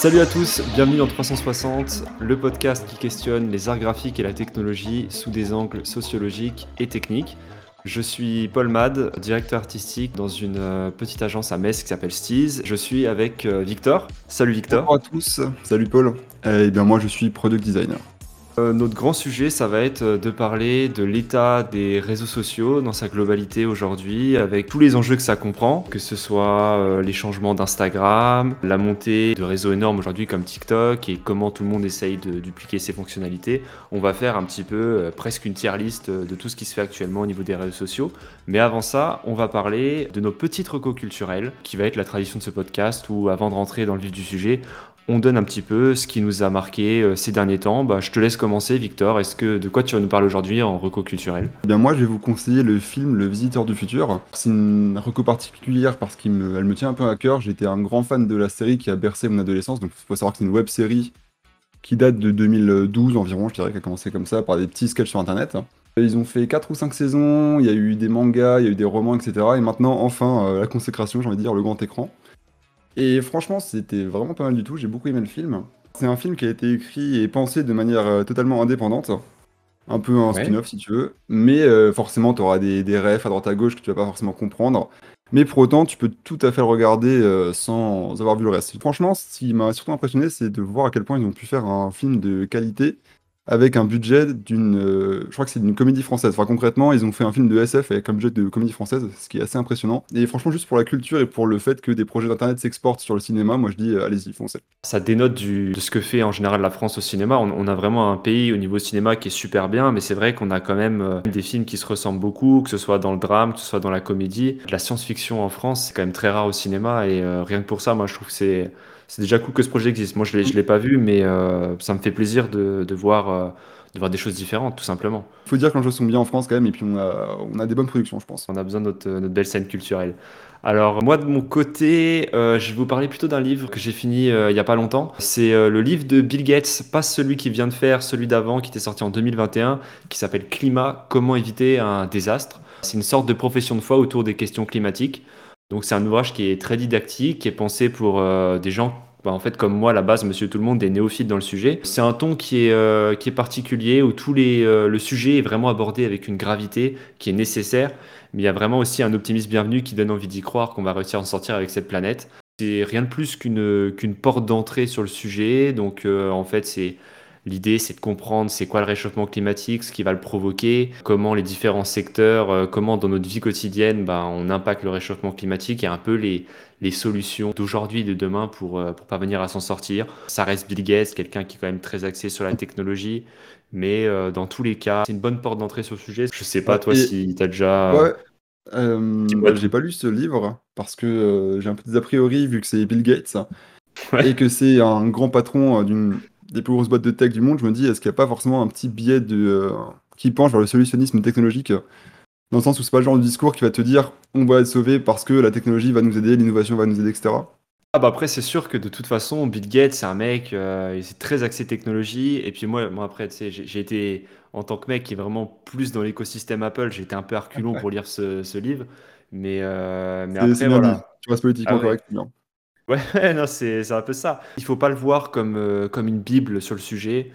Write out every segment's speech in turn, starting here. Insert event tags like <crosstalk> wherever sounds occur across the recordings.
Salut à tous, bienvenue dans 360, le podcast qui questionne les arts graphiques et la technologie sous des angles sociologiques et techniques. Je suis Paul Mad, directeur artistique dans une euh, petite agence à Metz qui s'appelle Steez. Je suis avec euh, Victor. Salut Victor. Bonjour à tous, salut Paul. Eh bien moi je suis product designer. Euh, notre grand sujet, ça va être euh, de parler de l'état des réseaux sociaux dans sa globalité aujourd'hui, avec tous les enjeux que ça comprend, que ce soit euh, les changements d'Instagram, la montée de réseaux énormes aujourd'hui comme TikTok et comment tout le monde essaye de dupliquer ses fonctionnalités. On va faire un petit peu presque une tier liste de tout ce qui se fait actuellement au niveau des réseaux sociaux. Mais avant ça, on va parler de nos petites recos culturelles, qui va être la tradition de ce podcast, où avant de rentrer dans le vif du sujet, on donne un petit peu ce qui nous a marqué euh, ces derniers temps. Bah, je te laisse commencer, Victor. Est-ce que de quoi tu vas nous parler aujourd'hui en reco culturel? Eh bien Moi, je vais vous conseiller le film Le Visiteur du Futur. C'est une reco particulière parce qu'elle me, tient un peu à cœur. J'étais un grand fan de la série qui a bercé mon adolescence. Donc, il faut savoir que c'est une web série qui date de 2012 environ. Je dirais qu'elle a commencé comme ça par des petits sketchs sur Internet. Ils ont fait 4 ou 5 saisons, il y a eu des mangas, il y a eu des romans, etc. Et maintenant, enfin, euh, la consécration, j'ai envie de dire, le grand écran. Et franchement, c'était vraiment pas mal du tout. J'ai beaucoup aimé le film. C'est un film qui a été écrit et pensé de manière euh, totalement indépendante. Un peu un spin-off si tu veux. Mais euh, forcément, tu auras des, des refs à droite à gauche que tu vas pas forcément comprendre. Mais pour autant, tu peux tout à fait le regarder euh, sans avoir vu le reste. Franchement, ce qui m'a surtout impressionné, c'est de voir à quel point ils ont pu faire un film de qualité avec un budget d'une. Euh, je crois que c'est d'une comédie française. Enfin, concrètement, ils ont fait un film de SF avec un budget de comédie française, ce qui est assez impressionnant. Et franchement, juste pour la culture et pour le fait que des projets d'internet s'exportent sur le cinéma, moi je dis euh, allez-y, foncez. Ça dénote de ce que fait en général la France au cinéma. On, a vraiment un pays au niveau cinéma qui est super bien, mais c'est vrai qu'on a quand même euh, des films qui se ressemblent beaucoup, que ce soit dans le drame, que ce soit dans la comédie. La science-fiction en France, c'est quand même très rare au cinéma, et rien que pour ça, moi je trouve que c'est c'est déjà cool que ce projet existe. Moi, je ne l'ai pas vu, mais euh, ça me fait plaisir de, de voir, euh, de voir des choses différentes, tout simplement. Il faut dire que les choses sont bien en France quand même, et puis on a, on a des bonnes productions, je pense. On a besoin de notre, notre belle scène culturelle. Alors moi de mon côté, euh, je vais vous parler plutôt d'un livre que j'ai fini il n'y a pas longtemps. C'est le livre de Bill Gates, pas celui qui vient de faire, celui d'avant qui était sorti en 2021, qui s'appelle Climat, comment éviter un désastre. C'est une sorte de profession de foi autour des questions climatiques. Donc c'est un ouvrage qui est très didactique, qui est pensé pour euh, des gens bah, en fait, comme moi, à la base, monsieur tout le monde, des néophytes dans le sujet. C'est un ton qui est, euh, qui est particulier, où tous les, euh, le sujet est vraiment abordé avec une gravité qui est nécessaire, mais il y a vraiment aussi un optimisme bienvenu qui donne envie d'y croire qu'on va réussir à en sortir avec cette planète. C'est rien de plus qu'une qu'une porte d'entrée sur le sujet, donc en fait, c'est L'idée, c'est de comprendre c'est quoi le réchauffement climatique, ce qui va le provoquer, comment les différents secteurs, euh, comment dans notre vie quotidienne, bah, on impacte le réchauffement climatique et un peu les, les solutions d'aujourd'hui et de demain pour, euh, pour parvenir à s'en sortir. Ça reste Bill Gates, quelqu'un qui est quand même très axé sur la technologie, mais euh, dans tous les cas, c'est une bonne porte d'entrée sur le sujet. Je sais pas, toi, si tu as déjà... Ouais. j'ai pas lu ce livre parce que j'ai un peu des a priori vu que c'est Bill Gates et que c'est un grand patron d'une des plus grosses boîtes de tech du monde, je me dis, est-ce qu'il n'y a pas forcément un petit biais de, euh, qui penche vers le solutionnisme technologique? Dans le sens où c'est pas le genre de discours qui va te dire, on va être sauvé parce que la technologie va nous aider, l'innovation va nous aider, etc. Ah bah après c'est sûr que de toute façon Bill Gates c'est un mec euh, il est très axé technologie et puis moi moi après tu sais j'ai été en tant que mec qui est vraiment plus dans l'écosystème Apple j'ai été un peu <laughs> arculon pour lire ce, livre mais euh, mais après voilà tu restes politiquement ah correct. Ouais, <laughs> non, c'est un peu ça. Il faut pas le voir comme, euh, comme une bible sur le sujet.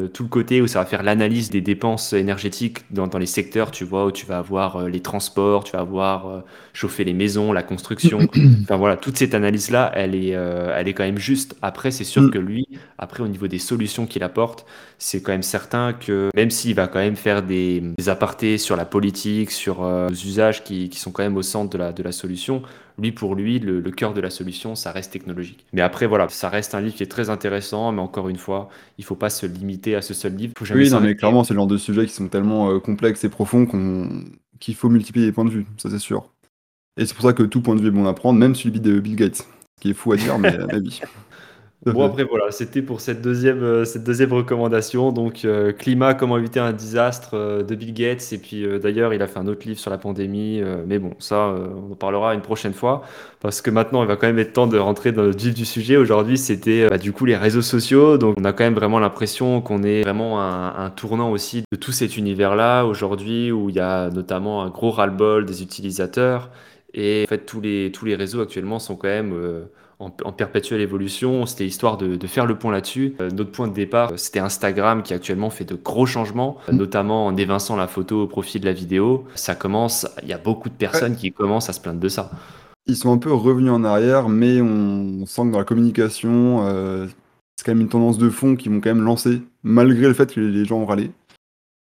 Euh, tout le côté où ça va faire l'analyse des dépenses énergétiques dans, dans, les secteurs, tu vois, où tu vas avoir euh, les transports, tu vas avoir chauffer les maisons, la construction. <clears throat> enfin voilà, toute cette analyse-là, elle, est elle est quand même juste. Après, c'est sûr mm. que lui, après, au niveau des solutions qu'il apporte, c'est quand même certain que même s'il va quand même faire des, des apartés sur la politique, sur les usages qui, qui, sont quand même au centre de la, de la solution, lui, pour lui, le, cœur de la solution, ça reste technologique. Mais après, voilà, ça reste un livre qui est très intéressant, mais encore une fois, il ne faut pas se limiter à ce seul livre. oui, non, mais clairement, c'est le genre de sujets qui sont tellement euh, complexes et profonds qu'il faut multiplier les points de vue, ça c'est sûr. Et c'est pour ça que tout point de vue est bon à prendre, même celui de Bill Gates, ce qui est fou à dire, mais, mais <laughs> oui. Bon, après, voilà, c'était pour cette deuxième, euh, cette deuxième recommandation. Donc, euh, climat, comment éviter un désastre euh, de Bill Gates. Et puis, d'ailleurs, il a fait un autre livre sur la pandémie. mais bon, ça, on en parlera une prochaine fois. Parce que maintenant, il va quand même être temps de rentrer dans le vif du sujet. Aujourd'hui, c'était bah, du coup les réseaux sociaux. Donc, on a quand même vraiment l'impression qu'on est vraiment un, un, tournant aussi de tout cet univers-là aujourd'hui, où il y a notamment un gros ras-le-bol des utilisateurs. Et en fait, tous les, tous les réseaux actuellement sont quand même en, perpétuelle évolution. C'était histoire de, faire le point là-dessus. Euh, notre point de départ, c'était Instagram qui actuellement fait de gros changements, mm. notamment en évinçant la photo au profit de la vidéo. Ça commence, il y a beaucoup de personnes qui commencent à se plaindre de ça. Ils sont un peu revenus en arrière, mais on, sent que dans la communication, euh, c'est quand même une tendance de fond qu'ils vont quand même lancer, malgré le fait que les gens ont râlé.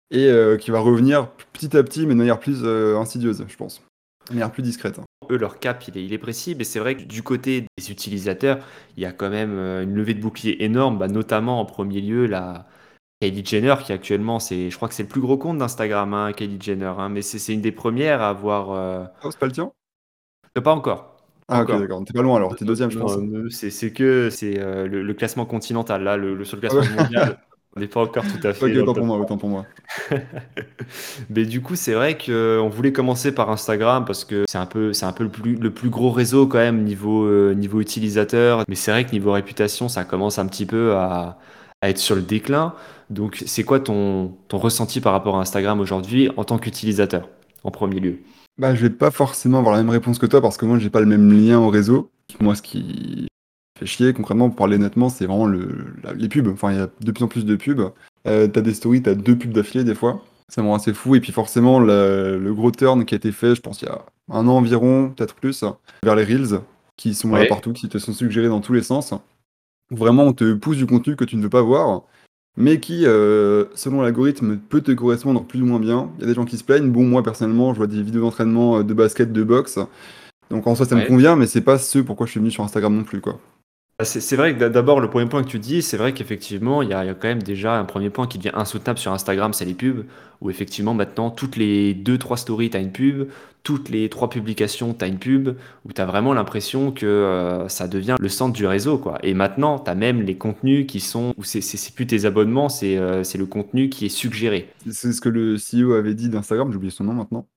Et euh, qui va revenir petit à petit, mais de manière plus insidieuse, je pense. De manière plus discrète. Hein eux, leur cap, il est, il est précis, mais c'est vrai que du côté des utilisateurs, il y a quand même euh, une levée de bouclier énorme, bah, notamment en premier lieu la Kylie Jenner, qui actuellement, c'est, je crois que c'est le plus gros compte d'Instagram, hein, Kylie Jenner, hein, mais c'est, une des premières à avoir. Euh... Oh, c'est pas le tien? Euh, Pas encore. Ah ok d'accord, t'es pas loin alors, t'es deuxième je pense. c'est, que c'est euh, le, classement continental, là, le, sur le classement <laughs> mondial, on n'est pas encore tout à fait. autant pour moi, autant pour moi. <laughs> Mais du coup, c'est vrai qu'on voulait commencer par Instagram parce que c'est un peu, c'est un peu le plus, le plus gros réseau quand même niveau, euh, niveau utilisateur. Mais c'est vrai que niveau réputation, ça commence un petit peu à, à être sur le déclin. Donc, c'est quoi ton, ton ressenti par rapport à Instagram aujourd'hui en tant qu'utilisateur, en premier lieu? Bah, je vais pas forcément avoir la même réponse que toi parce que moi, j'ai pas le même lien au réseau. Moi, ce qui fait chier, concrètement, pour parler nettement, c'est vraiment le, les pubs. Enfin, il y a de plus en plus de pubs. Euh, t'as des stories, t'as deux pubs d'affilée des fois. Ça me rend assez fou. Et puis forcément, le, gros turn qui a été fait, je pense, il y a un an environ, peut-être plus, vers les Reels, qui sont là partout, qui te sont suggérés dans tous les sens. Vraiment, on te pousse du contenu que tu ne veux pas voir, mais qui, euh, selon l'algorithme, peut te correspondre plus ou moins bien. Il y a des gens qui se plaignent. Bon, moi, personnellement, je vois des vidéos d'entraînement euh, de basket, de boxe. Donc en soi, ça me convient, mais c'est pas ce pourquoi je suis venu sur Instagram non plus, quoi. Bah, c'est vrai que d'abord, le premier point que tu dis, c'est vrai qu'effectivement, il y, a quand même déjà un premier point qui devient insoutenable sur Instagram, c'est les pubs, où effectivement maintenant, toutes les 2-3 stories, tu as une pub, toutes les 3 publications, tu as une pub, où tu as vraiment l'impression que euh, ça devient le centre du réseau. quoi. Et maintenant, tu as même les contenus qui sont, où c'est plus tes abonnements, euh, c'est le contenu qui est suggéré. C'est ce que le CEO avait dit d'Instagram, j'ai oublié son nom maintenant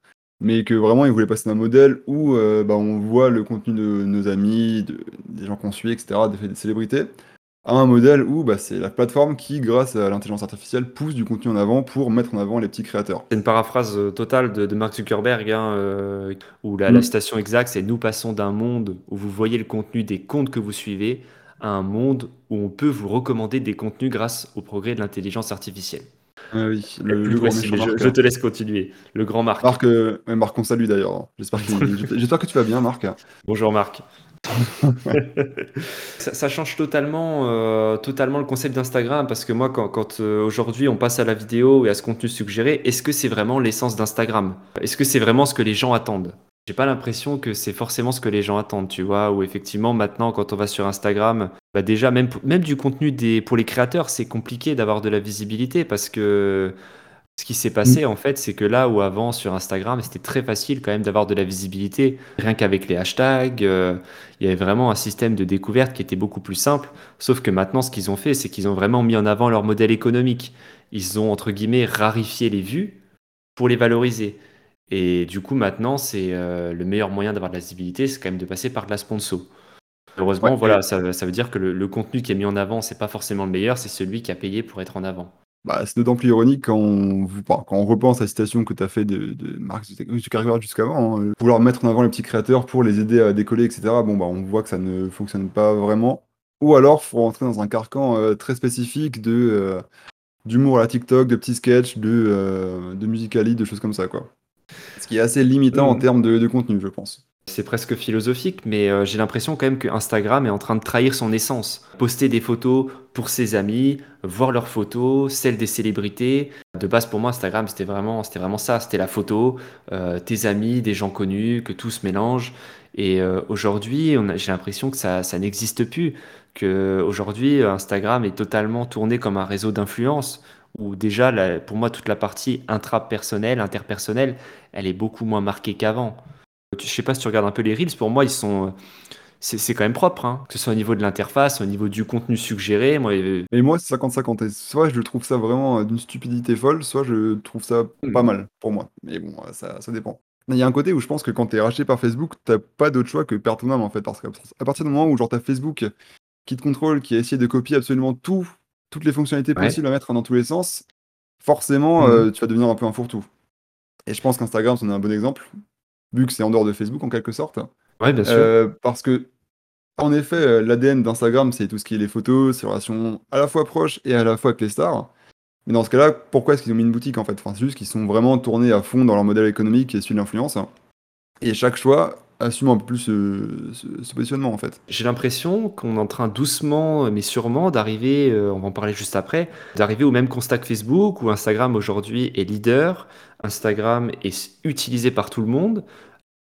mais que vraiment il voulait passer d'un modèle où euh, bah, on voit le contenu de nos amis, des gens qu'on suit, etc., des, célébrités, à un modèle où bah, c'est la plateforme qui, grâce à l'intelligence artificielle, pousse du contenu en avant pour mettre en avant les petits créateurs. C'est une paraphrase euh, totale de, Mark Zuckerberg, hein, euh, où la, la, mm. citation exacte, c'est Nous passons d'un monde où vous voyez le contenu des comptes que vous suivez à un monde où on peut vous recommander des contenus grâce au progrès de l'intelligence artificielle. Ah oui, le, grand je, te laisse continuer. Le grand Marc. Marc, euh, Marc on salue d'ailleurs. <laughs> J'espère que tu vas bien, Marc. Bonjour, Marc. <laughs> ça, change totalement, euh, totalement le concept d'Instagram parce que moi, quand, euh, aujourd'hui on passe à la vidéo et à ce contenu suggéré, est-ce que c'est vraiment l'essence d'Instagram? Est-ce que c'est vraiment ce que les gens attendent? J'ai pas l'impression que c'est forcément ce que les gens attendent, tu vois, ou effectivement maintenant quand on va sur Instagram, bah déjà même, même du contenu des, pour les créateurs, c'est compliqué d'avoir de la visibilité parce que ce qui s'est passé en fait, c'est que là où avant sur Instagram, c'était très facile quand même d'avoir de la visibilité, rien qu'avec les hashtags, euh, il y avait vraiment un système de découverte qui était beaucoup plus simple, sauf que maintenant ce qu'ils ont fait, c'est qu'ils ont vraiment mis en avant leur modèle économique. Ils ont entre guillemets rarifié les vues pour les valoriser. Et du coup, maintenant, c'est euh, le meilleur moyen d'avoir de la visibilité, c'est quand même de passer par de la sponsor. Heureusement, voilà, ça, veut dire que le, contenu qui est mis en avant, c'est pas forcément le meilleur, c'est celui qui a payé pour être en avant. Bah, c'est d'autant plus ironique quand on, quand on repense à la citation que tu as fait de, de Mark Zuckerberg jusqu'avant, hein, vouloir mettre en avant les petits créateurs pour les aider à décoller, etc. Bon, bah, on voit que ça ne fonctionne pas vraiment. Ou alors, faut rentrer dans un carcan euh, très spécifique de euh, d'humour à la TikTok, de petits sketchs, de, de musicali, de choses comme ça, quoi. Ce qui est assez limitant en termes de, contenu, je pense. C'est presque philosophique, mais euh, j'ai l'impression quand même que Instagram est en train de trahir son essence. Poster des photos pour ses amis, voir leurs photos, celles des célébrités. De base, pour moi, Instagram, c'était vraiment, vraiment ça. C'était la photo, euh, tes amis, des gens connus, que tout se mélange. Et euh, aujourd'hui, j'ai l'impression que ça, ça n'existe plus. Que aujourd'hui, Instagram est totalement tourné comme un réseau d'influence où déjà, pour moi, toute la partie intrapersonnelle, interpersonnelle, elle est beaucoup moins marquée qu'avant. Je sais pas si tu regardes un peu les Reels, pour moi, ils sont. C'est quand même propre, hein. que ce soit au niveau de l'interface, au niveau du contenu suggéré. Moi, et moi, c'est 50-50. Soit je trouve ça vraiment d'une stupidité folle, soit je trouve ça pas hmm. mal pour moi. Mais bon, ça, ça dépend. Il y a un côté où je pense que quand tu es racheté par Facebook, t'as pas d'autre choix que perdre ton âme en fait. Parce qu'à partir du moment où genre t'as Facebook qui te contrôle, qui a essayé de copier absolument tout toutes les fonctionnalités possibles à mettre dans tous les sens, forcément, mmh. euh, tu vas devenir un peu un fourre-tout. Et je pense qu'Instagram, c'en est un bon exemple, vu que c'est en dehors de Facebook en quelque sorte. Ouais, bien sûr. Euh, parce que En effet, euh, l'ADN d'Instagram, c'est tout ce qui est les photos, ces relations à la fois proches et à la fois avec les stars. Mais dans ce cas-là, pourquoi est-ce qu'ils ont mis une boutique en fait? Enfin, C'est juste qu'ils sont vraiment tournés à fond dans leur modèle économique et celui de l'influence. Et chaque choix assume un peu plus ce, ce- ce positionnement en fait. J'ai l'impression qu'on est en train doucement, mais sûrement, d'arriver, euh, on va en parler juste après, d'arriver au même constat que Facebook, où Instagram aujourd'hui est leader, Instagram est utilisé par tout le monde,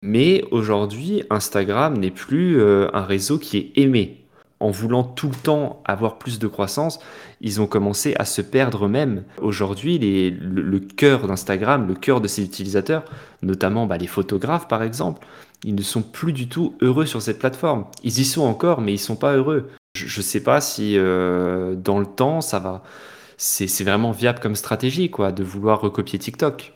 mais aujourd'hui, Instagram n'est plus euh, un réseau qui est aimé. En voulant tout le temps avoir plus de croissance, ils ont commencé à se perdre eux-mêmes. Aujourd'hui, le cœur d'Instagram, le cœur de ses utilisateurs, notamment bah, les photographes par exemple, ils ne sont plus du tout heureux sur cette plateforme. Ils y sont encore, mais ils sont pas heureux. Je ne sais pas si euh, dans le temps, ça va. C'est vraiment viable comme stratégie, quoi, de vouloir recopier TikTok.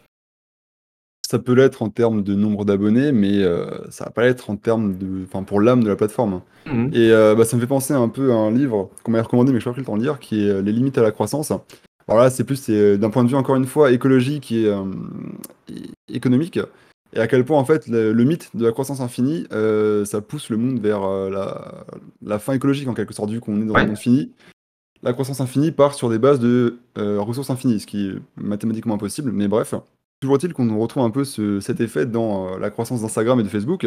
Ça peut l'être en termes de nombre d'abonnés, mais euh, ça va pas l'être en termes de, enfin pour l'âme de la plateforme. Mhm. Et euh, bah, ça me fait penser un peu à un livre qu'on m'a recommandé, mais je n'ai pas pris le temps de lire, qui est euh, Les limites à la croissance. Alors là, c'est plus c'est, d'un point de vue, encore une fois, écologique et, euh, et économique, et à quel point, en fait, le, le mythe de la croissance infinie, euh, ça pousse le monde vers euh, la, la fin écologique, en quelque sorte, vu qu'on est dans Ouais. un monde fini. La croissance infinie part sur des bases de euh, ressources infinies, ce qui est mathématiquement impossible, mais bref. Toujours est-il qu'on retrouve un peu ce- cet effet dans la croissance d'Instagram et de Facebook,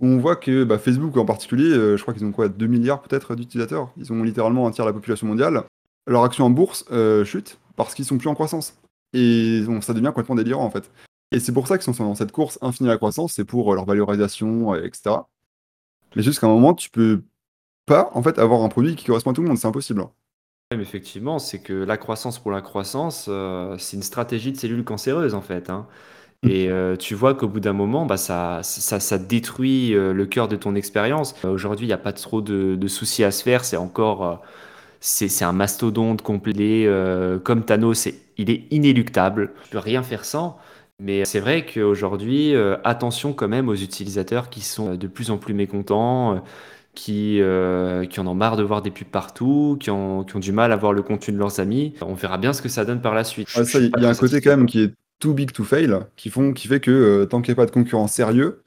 où on voit que bah, Facebook en particulier, je crois qu'ils ont quoi, 2 milliards peut-être d'utilisateurs? Ils ont littéralement un tiers de la population mondiale. Leur action en bourse chute parce qu'ils sont plus en croissance. Et donc, ça devient complètement délirant en fait. Et c'est pour ça qu'ils sont dans cette course infinie à la croissance, c'est pour euh, leur valorisation, euh, etc. Mais jusqu'à un moment, tu peux pas en fait avoir un produit qui correspond à tout le monde, c'est impossible. Mais effectivement, c'est que la croissance pour la croissance, euh, c'est une stratégie de cellules cancéreuses en fait. hein. Mm. Et euh, tu vois qu'au bout d'un moment, bah, ça, ça, ça détruit euh, le cœur de ton expérience. Aujourd'hui, il n'y a pas trop de, de soucis à se faire. C'est encore, c'est, un mastodonte complet. comme Thanos, c'est- il est inéluctable. Tu peux rien faire sans. Mais c'est vrai qu'aujourd'hui, euh, attention quand même aux utilisateurs qui sont euh, de plus en plus mécontents, euh, qui, euh, qui en ont marre de voir des pubs partout, qui ont, qui ont du mal à voir le contenu de leurs amis. On verra bien ce que ça donne par la suite. Je- Ouais, je ça, suis il pas y a un très côté satisfait, quand même qui est too big to fail, qui, font, qui fait que euh, tant qu'il n'y a pas de concurrent sérieux,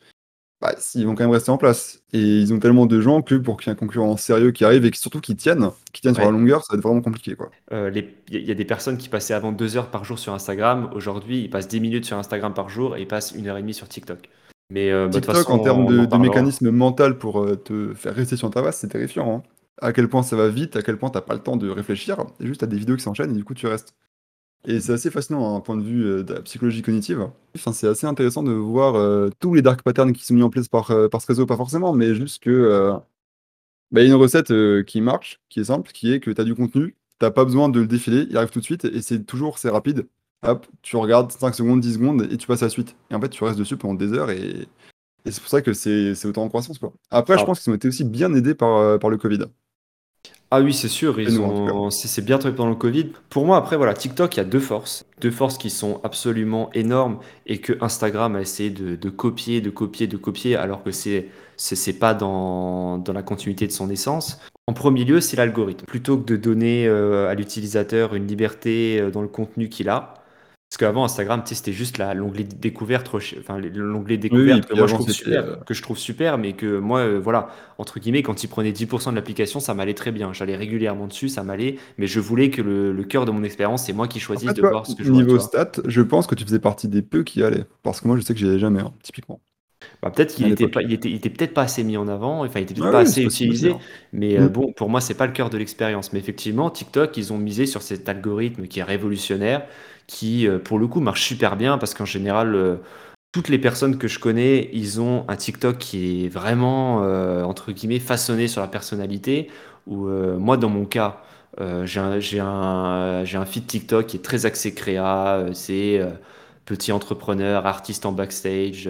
bah, ils vont quand même rester en place. Et ils ont tellement de gens que pour qu'il y ait un concurrent sérieux qui arrive et qui, surtout qui tienne, qui tienne sur la longueur, ça va être vraiment compliqué. Quoi. Euh, Il y, a- il des personnes qui passaient avant deux heures par jour sur Instagram. Aujourd'hui, ils passent 10 minutes sur Instagram par jour et ils passent une heure et demie sur TikTok. Mais euh, bah, de toute TikTok, façon, en termes de, en de parlera. mécanisme mental pour euh, te faire rester sur ta base, c'est terrifiant. hein. À quel point ça va vite, à quel point t'as pas le temps de réfléchir, juste t'as des vidéos qui s'enchaînent et du coup tu restes. Et c'est assez fascinant d'un point de vue euh, de la psychologie cognitive. Enfin, c'est assez intéressant de voir euh, tous les dark patterns qui sont mis en place par, euh, par ce réseau, pas forcément, mais juste que euh, bah, il y a une recette qui marche, qui est simple, qui est que tu as du contenu, t'as pas besoin de le défiler, il arrive tout de suite, et c'est toujours, c'est rapide. Hop, tu regardes 5 secondes, 10 secondes, et tu passes à la suite. Et en fait, tu restes dessus pendant des heures, et, et c'est pour ça que c'est autant en croissance. Quoi. Après, je Ah. pense qu'ils ont été aussi bien aidés par, par le Covid. Ah oui, c'est sûr, ils nous, ont, c'est bien tombé pendant le Covid. Pour moi, après, voilà, TikTok, il y a deux forces. Deux forces qui sont absolument énormes et que Instagram a essayé de, de copier, de copier, de copier, alors que c'est, c'est, c'est pas dans, dans la continuité de son essence. En premier lieu, c'est l'algorithme. Plutôt que de donner euh, à l'utilisateur une liberté euh, dans le contenu qu'il a, parce qu'avant Instagram, c'était juste l'onglet découverte, enfin l'onglet oui, découverte que puis moi je avant, trouve c'était, super, euh, que je trouve super, mais que moi, euh, voilà, entre guillemets, quand il prenait 10% de l'application, ça m'allait très bien. J'allais régulièrement dessus, ça m'allait, mais je voulais que le, le cœur de mon expérience, c'est moi qui choisisse de voir ce que je niveau stats, je pense que tu faisais partie des peu qui allaient. Parce que moi, je sais que j'y allais jamais, hein, typiquement, Bah, peut-être qu'il était pas, il était, il était peut-être pas assez mis en avant, enfin, il était peut-être Ouais, pas oui, assez utilisé, hein. mais euh, Mm. bon, pour moi, c'est pas le cœur de l'expérience. Mais effectivement, TikTok, ils ont misé sur cet algorithme qui est révolutionnaire, qui, euh, pour le coup, marche super bien parce qu'en général, euh, toutes les personnes que je connais, ils ont un TikTok qui est vraiment, euh, entre guillemets, façonné sur la personnalité. Ou moi, dans mon cas, j'ai un, j'ai un, j'ai un feed TikTok qui est très axé créa. c'est petit entrepreneur, artiste en backstage.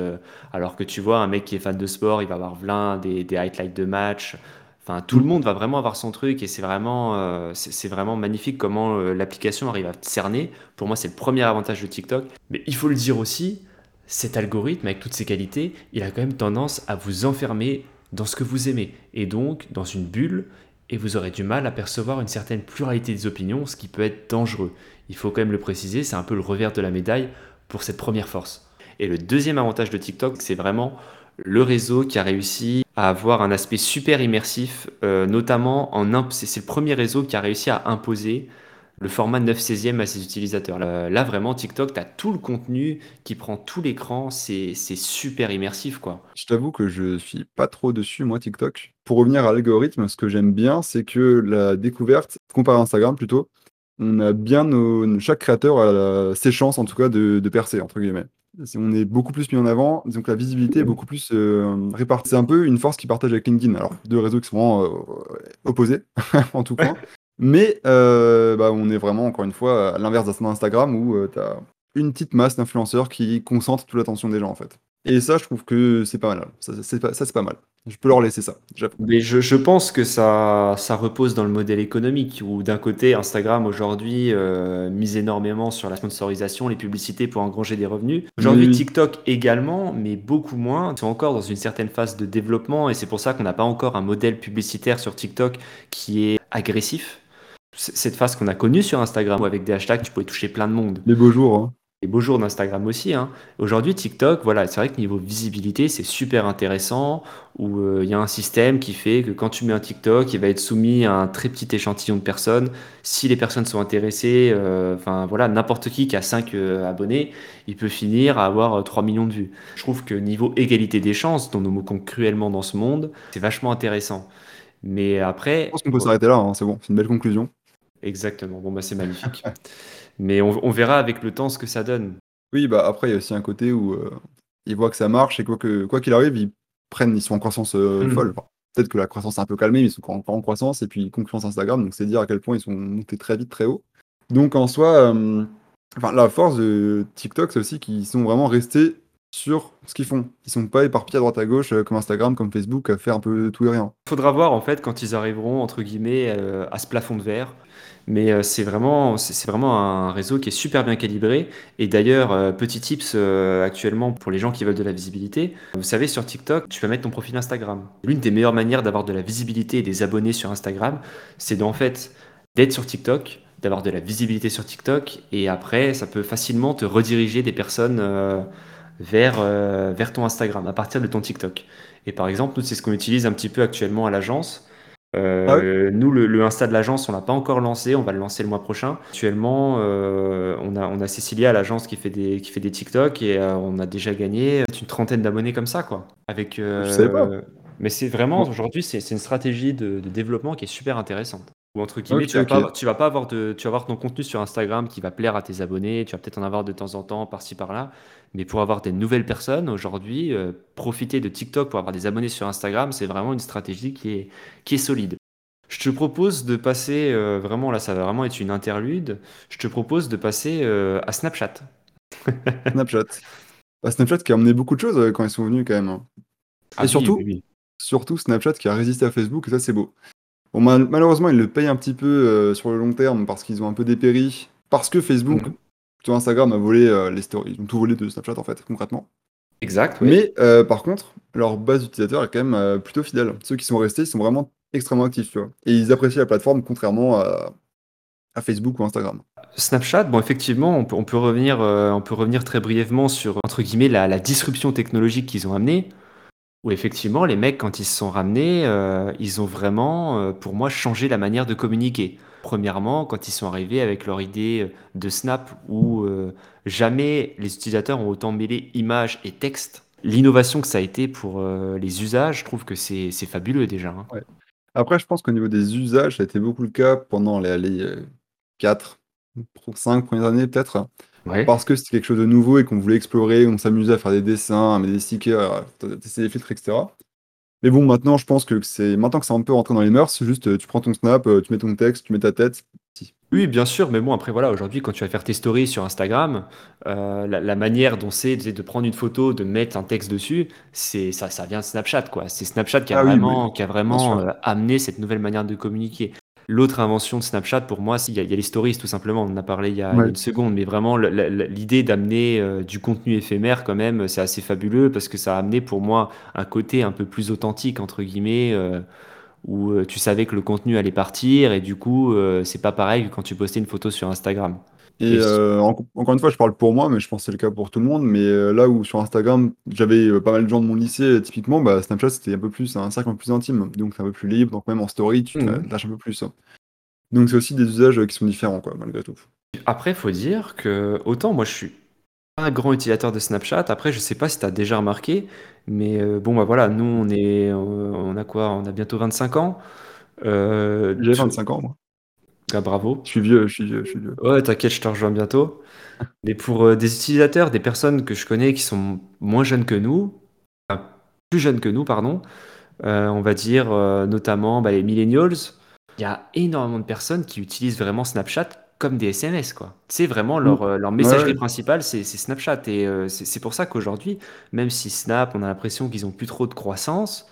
alors que tu vois, un mec qui est fan de sport, il va avoir plein des, des highlights de match. Enfin, tout le monde va vraiment avoir son truc et c'est vraiment, euh, vraiment magnifique comment euh, l'application arrive à cerner. Pour moi, c'est le premier avantage de TikTok. Mais il faut le dire aussi, cet algorithme, avec toutes ses qualités, il a quand même tendance à vous enfermer dans ce que vous aimez et donc dans une bulle et vous aurez du mal à percevoir une certaine pluralité des opinions, ce qui peut être dangereux. Il faut quand même le préciser, c'est un peu le revers de la médaille pour cette première force. Et le deuxième avantage de TikTok, c'est vraiment le réseau qui a réussi à avoir un aspect super immersif, euh, notamment en c'est le premier réseau qui a réussi à imposer le format 9 16e à ses utilisateurs. Là, vraiment, TikTok, tu as tout le contenu qui prend tout l'écran, c'est super immersif, quoi. Je t'avoue que je suis pas trop dessus, moi, TikTok. Pour revenir à l'algorithme, ce que j'aime bien, c'est que la découverte, comparé à Instagram plutôt, on a bien nos, chaque créateur a ses chances, en tout cas, de, de percer, entre guillemets on est beaucoup plus mis en avant, donc la visibilité est beaucoup plus euh, répartie. C'est un peu une force qui partage avec LinkedIn. Alors, deux réseaux qui sont vraiment euh, opposés, <laughs> en tout cas. Mais euh, bah, on est vraiment, encore une fois, à l'inverse d'Instagram où tu as une petite masse d'influenceurs qui concentrent toute l'attention des gens, en fait. Et ça, je trouve que c'est pas mal. Ça, c'est pas, mal. Je peux leur laisser ça. Mais je, pense que ça, ça repose dans le modèle économique, où d'un côté, Instagram aujourd'hui euh, mise énormément sur la sponsorisation, les publicités pour engranger des revenus. Aujourd'hui, TikTok également, mais beaucoup moins. Ils sont encore dans une certaine phase de développement, et c'est pour ça qu'on n'a pas encore un modèle publicitaire sur TikTok qui est agressif. Cette phase qu'on a connue sur Instagram, où avec des hashtags, tu pouvais toucher plein de monde. Les beaux jours. Hein les beaux jours d'Instagram aussi. Hein. Aujourd'hui, TikTok, voilà, c'est vrai que niveau visibilité, c'est super intéressant. Où euh, il y a un système qui fait que quand tu mets un TikTok, il va être soumis à un très petit échantillon de personnes. Si les personnes sont intéressées, euh, voilà, n'importe qui qui a 5 euh, abonnés, il peut finir à avoir 3 millions de vues. Je trouve que niveau égalité des chances, dont nous moquons cruellement dans ce monde, c'est vachement intéressant. Mais après. Je pense qu'on peut s'arrêter là, hein, c'est bon, c'est une belle conclusion. Exactement, bon bah c'est magnifique. <laughs> Mais on, verra avec le temps ce que ça donne. Oui, bah après, il y a aussi un côté où euh, ils voient que ça marche et quoi qu'il quoi qu'il arrive, ils prennent, ils sont en croissance euh, mmh. folle. Peut-être que la croissance est un peu calmée, mais ils sont encore en croissance et puis concurrence Instagram, donc c'est dire à quel point ils sont montés très vite, très haut. Donc en soi, euh, enfin, la force de TikTok, c'est aussi qu'ils sont vraiment restés sur ce qu'ils font. Ils sont pas éparpillés à droite à gauche comme Instagram, comme Facebook, à faire un peu tout et rien. Faudra voir en fait quand ils arriveront entre guillemets à ce plafond de verre. Mais euh, c'est vraiment, c'est vraiment un réseau qui est super bien calibré. Et d'ailleurs, euh, petit tips euh, actuellement pour les gens qui veulent de la visibilité. Vous savez, sur TikTok, tu peux mettre ton profil Instagram. L'une des meilleures manières d'avoir de la visibilité et des abonnés sur Instagram, c'est en fait d'être sur TikTok, d'avoir de la visibilité sur TikTok. Et après, ça peut facilement te rediriger des personnes vers, vers ton Instagram à partir de ton TikTok. Et par exemple, nous, c'est ce qu'on utilise un petit peu actuellement à l'agence. Euh, ah nous, le, Insta de l'agence, on l'a pas encore lancé, on va le lancer le mois prochain. Actuellement, euh, on, a, on a Cécilia à l'agence qui fait des qui fait des TikTok et euh, on a déjà gagné une trentaine d'abonnés comme ça, quoi. Avec. Je sais pas. Mais c'est vraiment aujourd'hui, c'est une stratégie de, de, développement qui est super intéressante. Ou entre guillemets, tu, vas pas, tu vas pas avoir de, tu vas avoir ton contenu sur Instagram qui va plaire à tes abonnés. Tu vas peut-être en avoir de temps en temps par-ci par-là. Mais pour avoir des nouvelles personnes aujourd'hui, euh, profiter de TikTok pour avoir des abonnés sur Instagram, c'est vraiment une stratégie qui est, qui est solide. Je te propose de passer, euh, vraiment là, ça va vraiment être une interlude. Je te propose de passer euh, à Snapchat. <laughs> Snapchat. Bah, Snapchat qui a emmené beaucoup de choses quand ils sont venus quand même. Hein. Ah et surtout, surtout Snapchat qui a résisté à Facebook, et ça c'est beau. Bon, malheureusement, ils le payent un petit peu euh, sur le long terme parce qu'ils ont un peu dépéri. Parce que Facebook, sur Instagram, a volé euh, les stories. Ils ont tout volé de Snapchat, en fait, concrètement. Exact, oui. Mais euh, par contre, leur base d'utilisateurs est quand même plutôt fidèle. Ceux qui sont restés, ils sont vraiment extrêmement actifs, tu vois. Et ils apprécient la plateforme contrairement à, Facebook ou Instagram. Snapchat, bon, effectivement, on peut, on peut revenir, on peut revenir très brièvement sur, entre guillemets, la, la disruption technologique qu'ils ont amenée. Où effectivement, les mecs, quand ils se sont ramenés, euh, ils ont vraiment, euh, pour moi, changé la manière de communiquer. Premièrement, quand ils sont arrivés avec leur idée euh, de Snap, où jamais les utilisateurs ont autant mêlé images et texte. L'innovation que ça a été pour les usages, je trouve que c'est fabuleux déjà. Hein. Après, je pense qu'au niveau des usages, ça a été beaucoup le cas pendant les, les 4, 5 premières années peut-être. Parce que c'était quelque chose de nouveau et qu'on voulait explorer, on s'amusait à faire des dessins, à mettre des stickers, à tester des filtres, etc. Mais bon, maintenant, je pense que c'est maintenant que c'est un peu rentré dans les mœurs, c'est juste tu prends ton snap, euh, tu mets ton texte, tu mets ta tête. Oui, bien sûr, mais bon, après, voilà, aujourd'hui, quand tu vas faire tes stories sur Instagram, euh, la, manière dont c'est de prendre une photo, de mettre un texte dessus, c'est ça, ça vient de Snapchat, quoi. C'est Snapchat qui a ah vraiment, qui a vraiment euh, amené cette nouvelle manière de communiquer. L'autre invention de Snapchat, pour moi, il y, a, les stories, tout simplement. On en a parlé il y a, une seconde, mais vraiment, l'idée d'amener euh, du contenu éphémère, quand même, c'est assez fabuleux parce que ça a amené pour moi un côté un peu plus authentique, entre guillemets, euh, où euh, tu savais que le contenu allait partir et du coup, c'est pas pareil que quand tu postais une photo sur Instagram. Et euh, en- encore une fois, je parle pour moi, mais je pense que c'est le cas pour tout le monde. Mais euh, là où sur Instagram, j'avais euh, pas mal de gens de mon lycée, euh, typiquement, bah, Snapchat, c'était un peu plus un cercle un peu plus intime. Donc c'est un peu plus libre. Donc même en story, tu te Mhm. lâches un peu plus. hein. Donc c'est aussi des usages euh, qui sont différents, quoi, malgré tout. après, faut dire que autant moi je suis pas un grand utilisateur de Snapchat. Après, je sais pas si tu as déjà remarqué, mais euh, bon, bah voilà, nous on est, euh, on a quoi? On a bientôt 25 ans. Euh, J'ai tout- 25 ans, moi. Ah, bravo. Je suis vieux, je suis vieux, je suis vieux. Ouais, t'inquiète, je te rejoins bientôt. <laughs> Mais pour euh, des utilisateurs, des personnes que je connais qui sont moins jeunes que nous, enfin, plus jeunes que nous, pardon, euh, on va dire euh, notamment bah, les millennials, il y a énormément de personnes qui utilisent vraiment Snapchat comme des SMS, quoi. C'est vraiment Mm. leur, euh, leur Ouais, messagerie ouais. principale, c'est c'est Snapchat. Et euh, c'est c'est pour ça qu'aujourd'hui, même si Snap, on a l'impression qu'ils ont plus trop de croissance,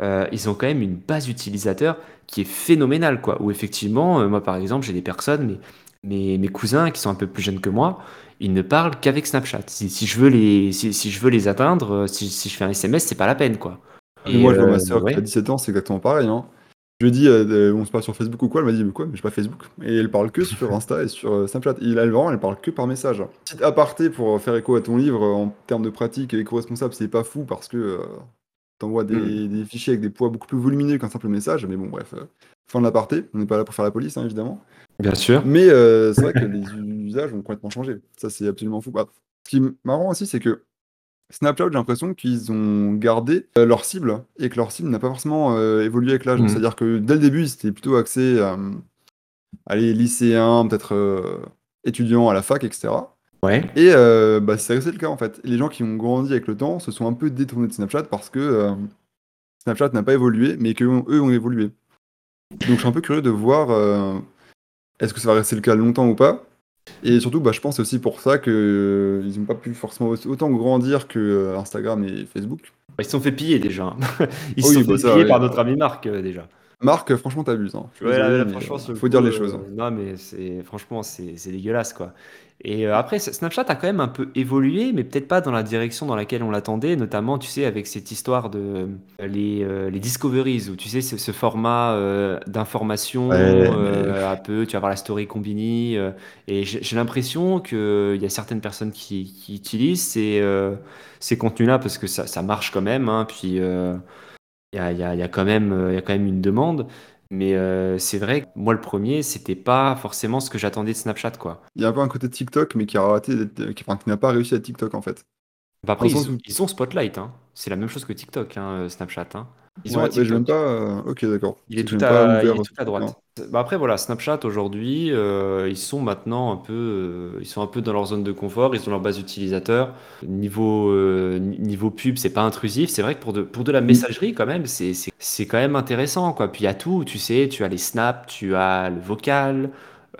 euh, ils ont quand même une base utilisateur qui est phénoménale, quoi. Où effectivement, euh, moi par exemple, j'ai des personnes, mes, mes, mes cousins qui sont un peu plus jeunes que moi, ils ne parlent qu'avec Snapchat. Si, si je veux les, si, si je veux les atteindre, euh, si, si je fais un SMS, c'est pas la peine, quoi. Mais Et moi, je vois euh, ma soeur qui a ouais, 17 ans, c'est exactement pareil. Hein. Je lui dis, euh, euh, on se parle sur Facebook ou quoi? Elle m'a dit, mais quoi? Mais j'ai pas Facebook. Et elle parle que sur Insta et sur euh, Snapchat. Et elle, vraiment, elle parle que par message. Petit aparté pour faire écho à ton livre, euh, en termes de pratique éco-responsable, c'est pas fou parce que euh, t'envoies Hmm. des, des fichiers avec des poids beaucoup plus volumineux qu'un simple message. Mais bon, bref, euh, fin de l'aparté. On n'est pas là pour faire la police, hein, évidemment. bien sûr. Mais euh, c'est vrai que les usages ont complètement changé. Ça, c'est absolument fou. Bah, ce qui est marrant aussi, c'est que Snapchat, j'ai l'impression qu'ils ont gardé euh, leur cible et que leur cible n'a pas forcément évolué avec l'âge. Mhm. C'est-à-dire que dès le début, ils étaient plutôt axés à aller lycéens, peut-être étudiants à la fac, etc. Ouais. Et euh, bah, c'est resté le cas en fait. Les gens qui ont grandi avec le temps se sont un peu détournés de Snapchat parce que euh, Snapchat n'a pas évolué, mais qu'eux eux ont évolué. Donc je suis un peu curieux de voir euh, est-ce que ça va rester le cas longtemps ou pas. Et surtout, bah, je pense aussi pour ça qu'ils n'ont pas pu forcément autant grandir que euh, Instagram et Facebook. Ils se sont fait piller déjà. <laughs> Ils se sont bah fait piller ouais. par notre ami Marc euh, déjà. Marc, franchement, t'abuses. Hein. Je suis Ouais, là, désolé, là, mais, franchement, euh, sur le faut coup, dire les euh, choses. non, mais c'est franchement, c'est dégueulasse, quoi. Et euh, après, Snapchat a quand même un peu évolué, mais peut-être pas dans la direction dans laquelle on l'attendait, notamment, tu sais, avec cette histoire de euh, les, euh, les discoveries, où tu sais, ce, ce format euh, d'information, Ouais, euh, un peu, tu vas voir la story combini, euh, et j'ai l'impression qu'il y a certaines personnes qui, qui utilisent ces, euh, ces contenus-là parce que ça, ça marche quand même, hein, puis euh, il y a, il y a- il y a quand même, euh, il y a quand même une demande. Mais euh, c'est vrai que moi, le premier, c'était pas forcément ce que j'attendais de Snapchat, quoi. Il y a un peu un côté TikTok, mais qui a raté, qui, enfin, qui n'a pas réussi à TikTok en fait. Bah, après, ils, où. ils ont Spotlight, hein. C'est la même chose que TikTok, hein, euh, Snapchat, hein. Ils ont un Ouais, bah, même TikTok. pas. euh, Ok, d'accord. Il il est tout à droite. Bah après voilà, Snapchat aujourd'hui, euh, ils sont maintenant un peu, euh, ils sont un peu dans leur zone de confort, ils ont leur base utilisateur. Niveau ni- niveau pub, c'est pas intrusif. C'est vrai que pour de pour de la Mm. messagerie quand même, c'est quand même intéressant quoi. Puis il y a tout, tu sais, tu as les snaps, tu as le vocal,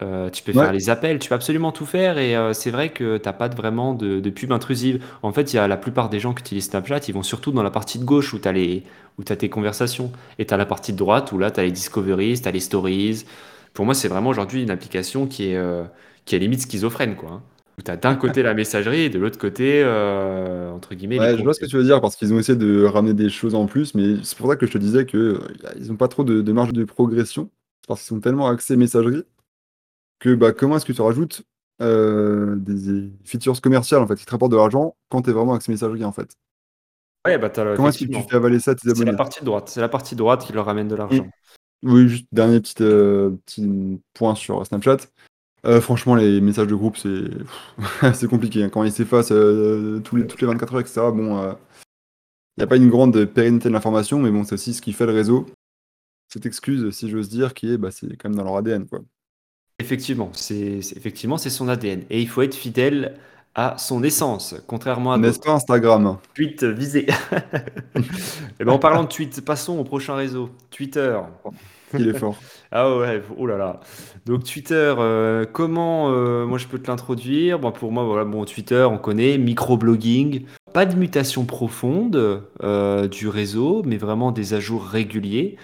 euh, tu peux faire les appels, tu peux absolument tout faire et euh, c'est vrai que t'as pas de- vraiment de, de pub intrusive. En fait, il y a la plupart des gens qui utilisent Snapchat, ils vont surtout dans la partie de gauche où t'as les où t'as tes conversations. Et tu as la partie de droite où là, tu as les discoveries, tu as les stories. Pour moi, c'est vraiment aujourd'hui une application qui est, euh, qui est limite schizophrène. Quoi, hein. Où tu as d'un côté la messagerie et de l'autre côté, euh, entre guillemets, les ouais, je vois ce que tu veux dire parce qu'ils ont essayé de ramener des choses en plus, mais c'est pour ça que je te disais que ils ont pas trop de, de marge de progression parce qu'ils sont tellement axés messagerie que bah, comment est-ce que tu rajoutes euh, des features commerciales en fait qui te rapportent de l'argent quand tu es vraiment axé messagerie en fait? Ouais, bah, le- Comment est-ce que tu fais avaler ça à tes C'est la abonnés? partie droite. C'est la partie droite qui leur ramène de l'argent. Oui, juste dernier petit, euh, petit point sur Snapchat. Euh, franchement, les messages de groupe, c'est <laughs> c'est compliqué. hein. Quand ils s'effacent tous les, toutes les 24 heures, etc., bon, il n'y a pas une grande pérennité de l'information, mais bon, c'est aussi ce qui fait le réseau. Cette excuse, si j'ose dire, qui est, bah, c'est quand même dans leur ADN, quoi. Effectivement, c'est c'est- effectivement c'est son ADN. Et il faut être fidèle à son essence, contrairement à N'est-ce d'autres. pas Instagram? Tweet visé. <laughs> Et ben, en parlant de tweet, passons au prochain réseau, Twitter. Il est fort. <laughs> Ah ouais, oh là là. Donc Twitter, euh, comment euh, moi je peux te l'introduire? Bon, pour moi, voilà, bon, Twitter, on connaît, microblogging, pas de mutation profonde euh, du réseau, mais vraiment des ajouts réguliers.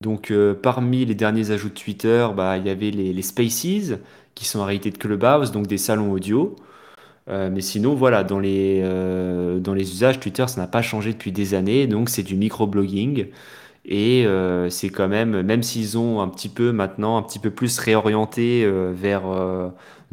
Donc euh, parmi les derniers ajouts de Twitter, bah, il y avait les, les Spaces, qui sont en réalité de Clubhouse, donc des salons audio. Euh, mais sinon, voilà, dans les, euh, dans les usages, Twitter, ça n'a pas changé depuis des années, donc c'est du microblogging. Et c'est quand même, même s'ils ont un petit peu maintenant, un petit peu plus réorienté vers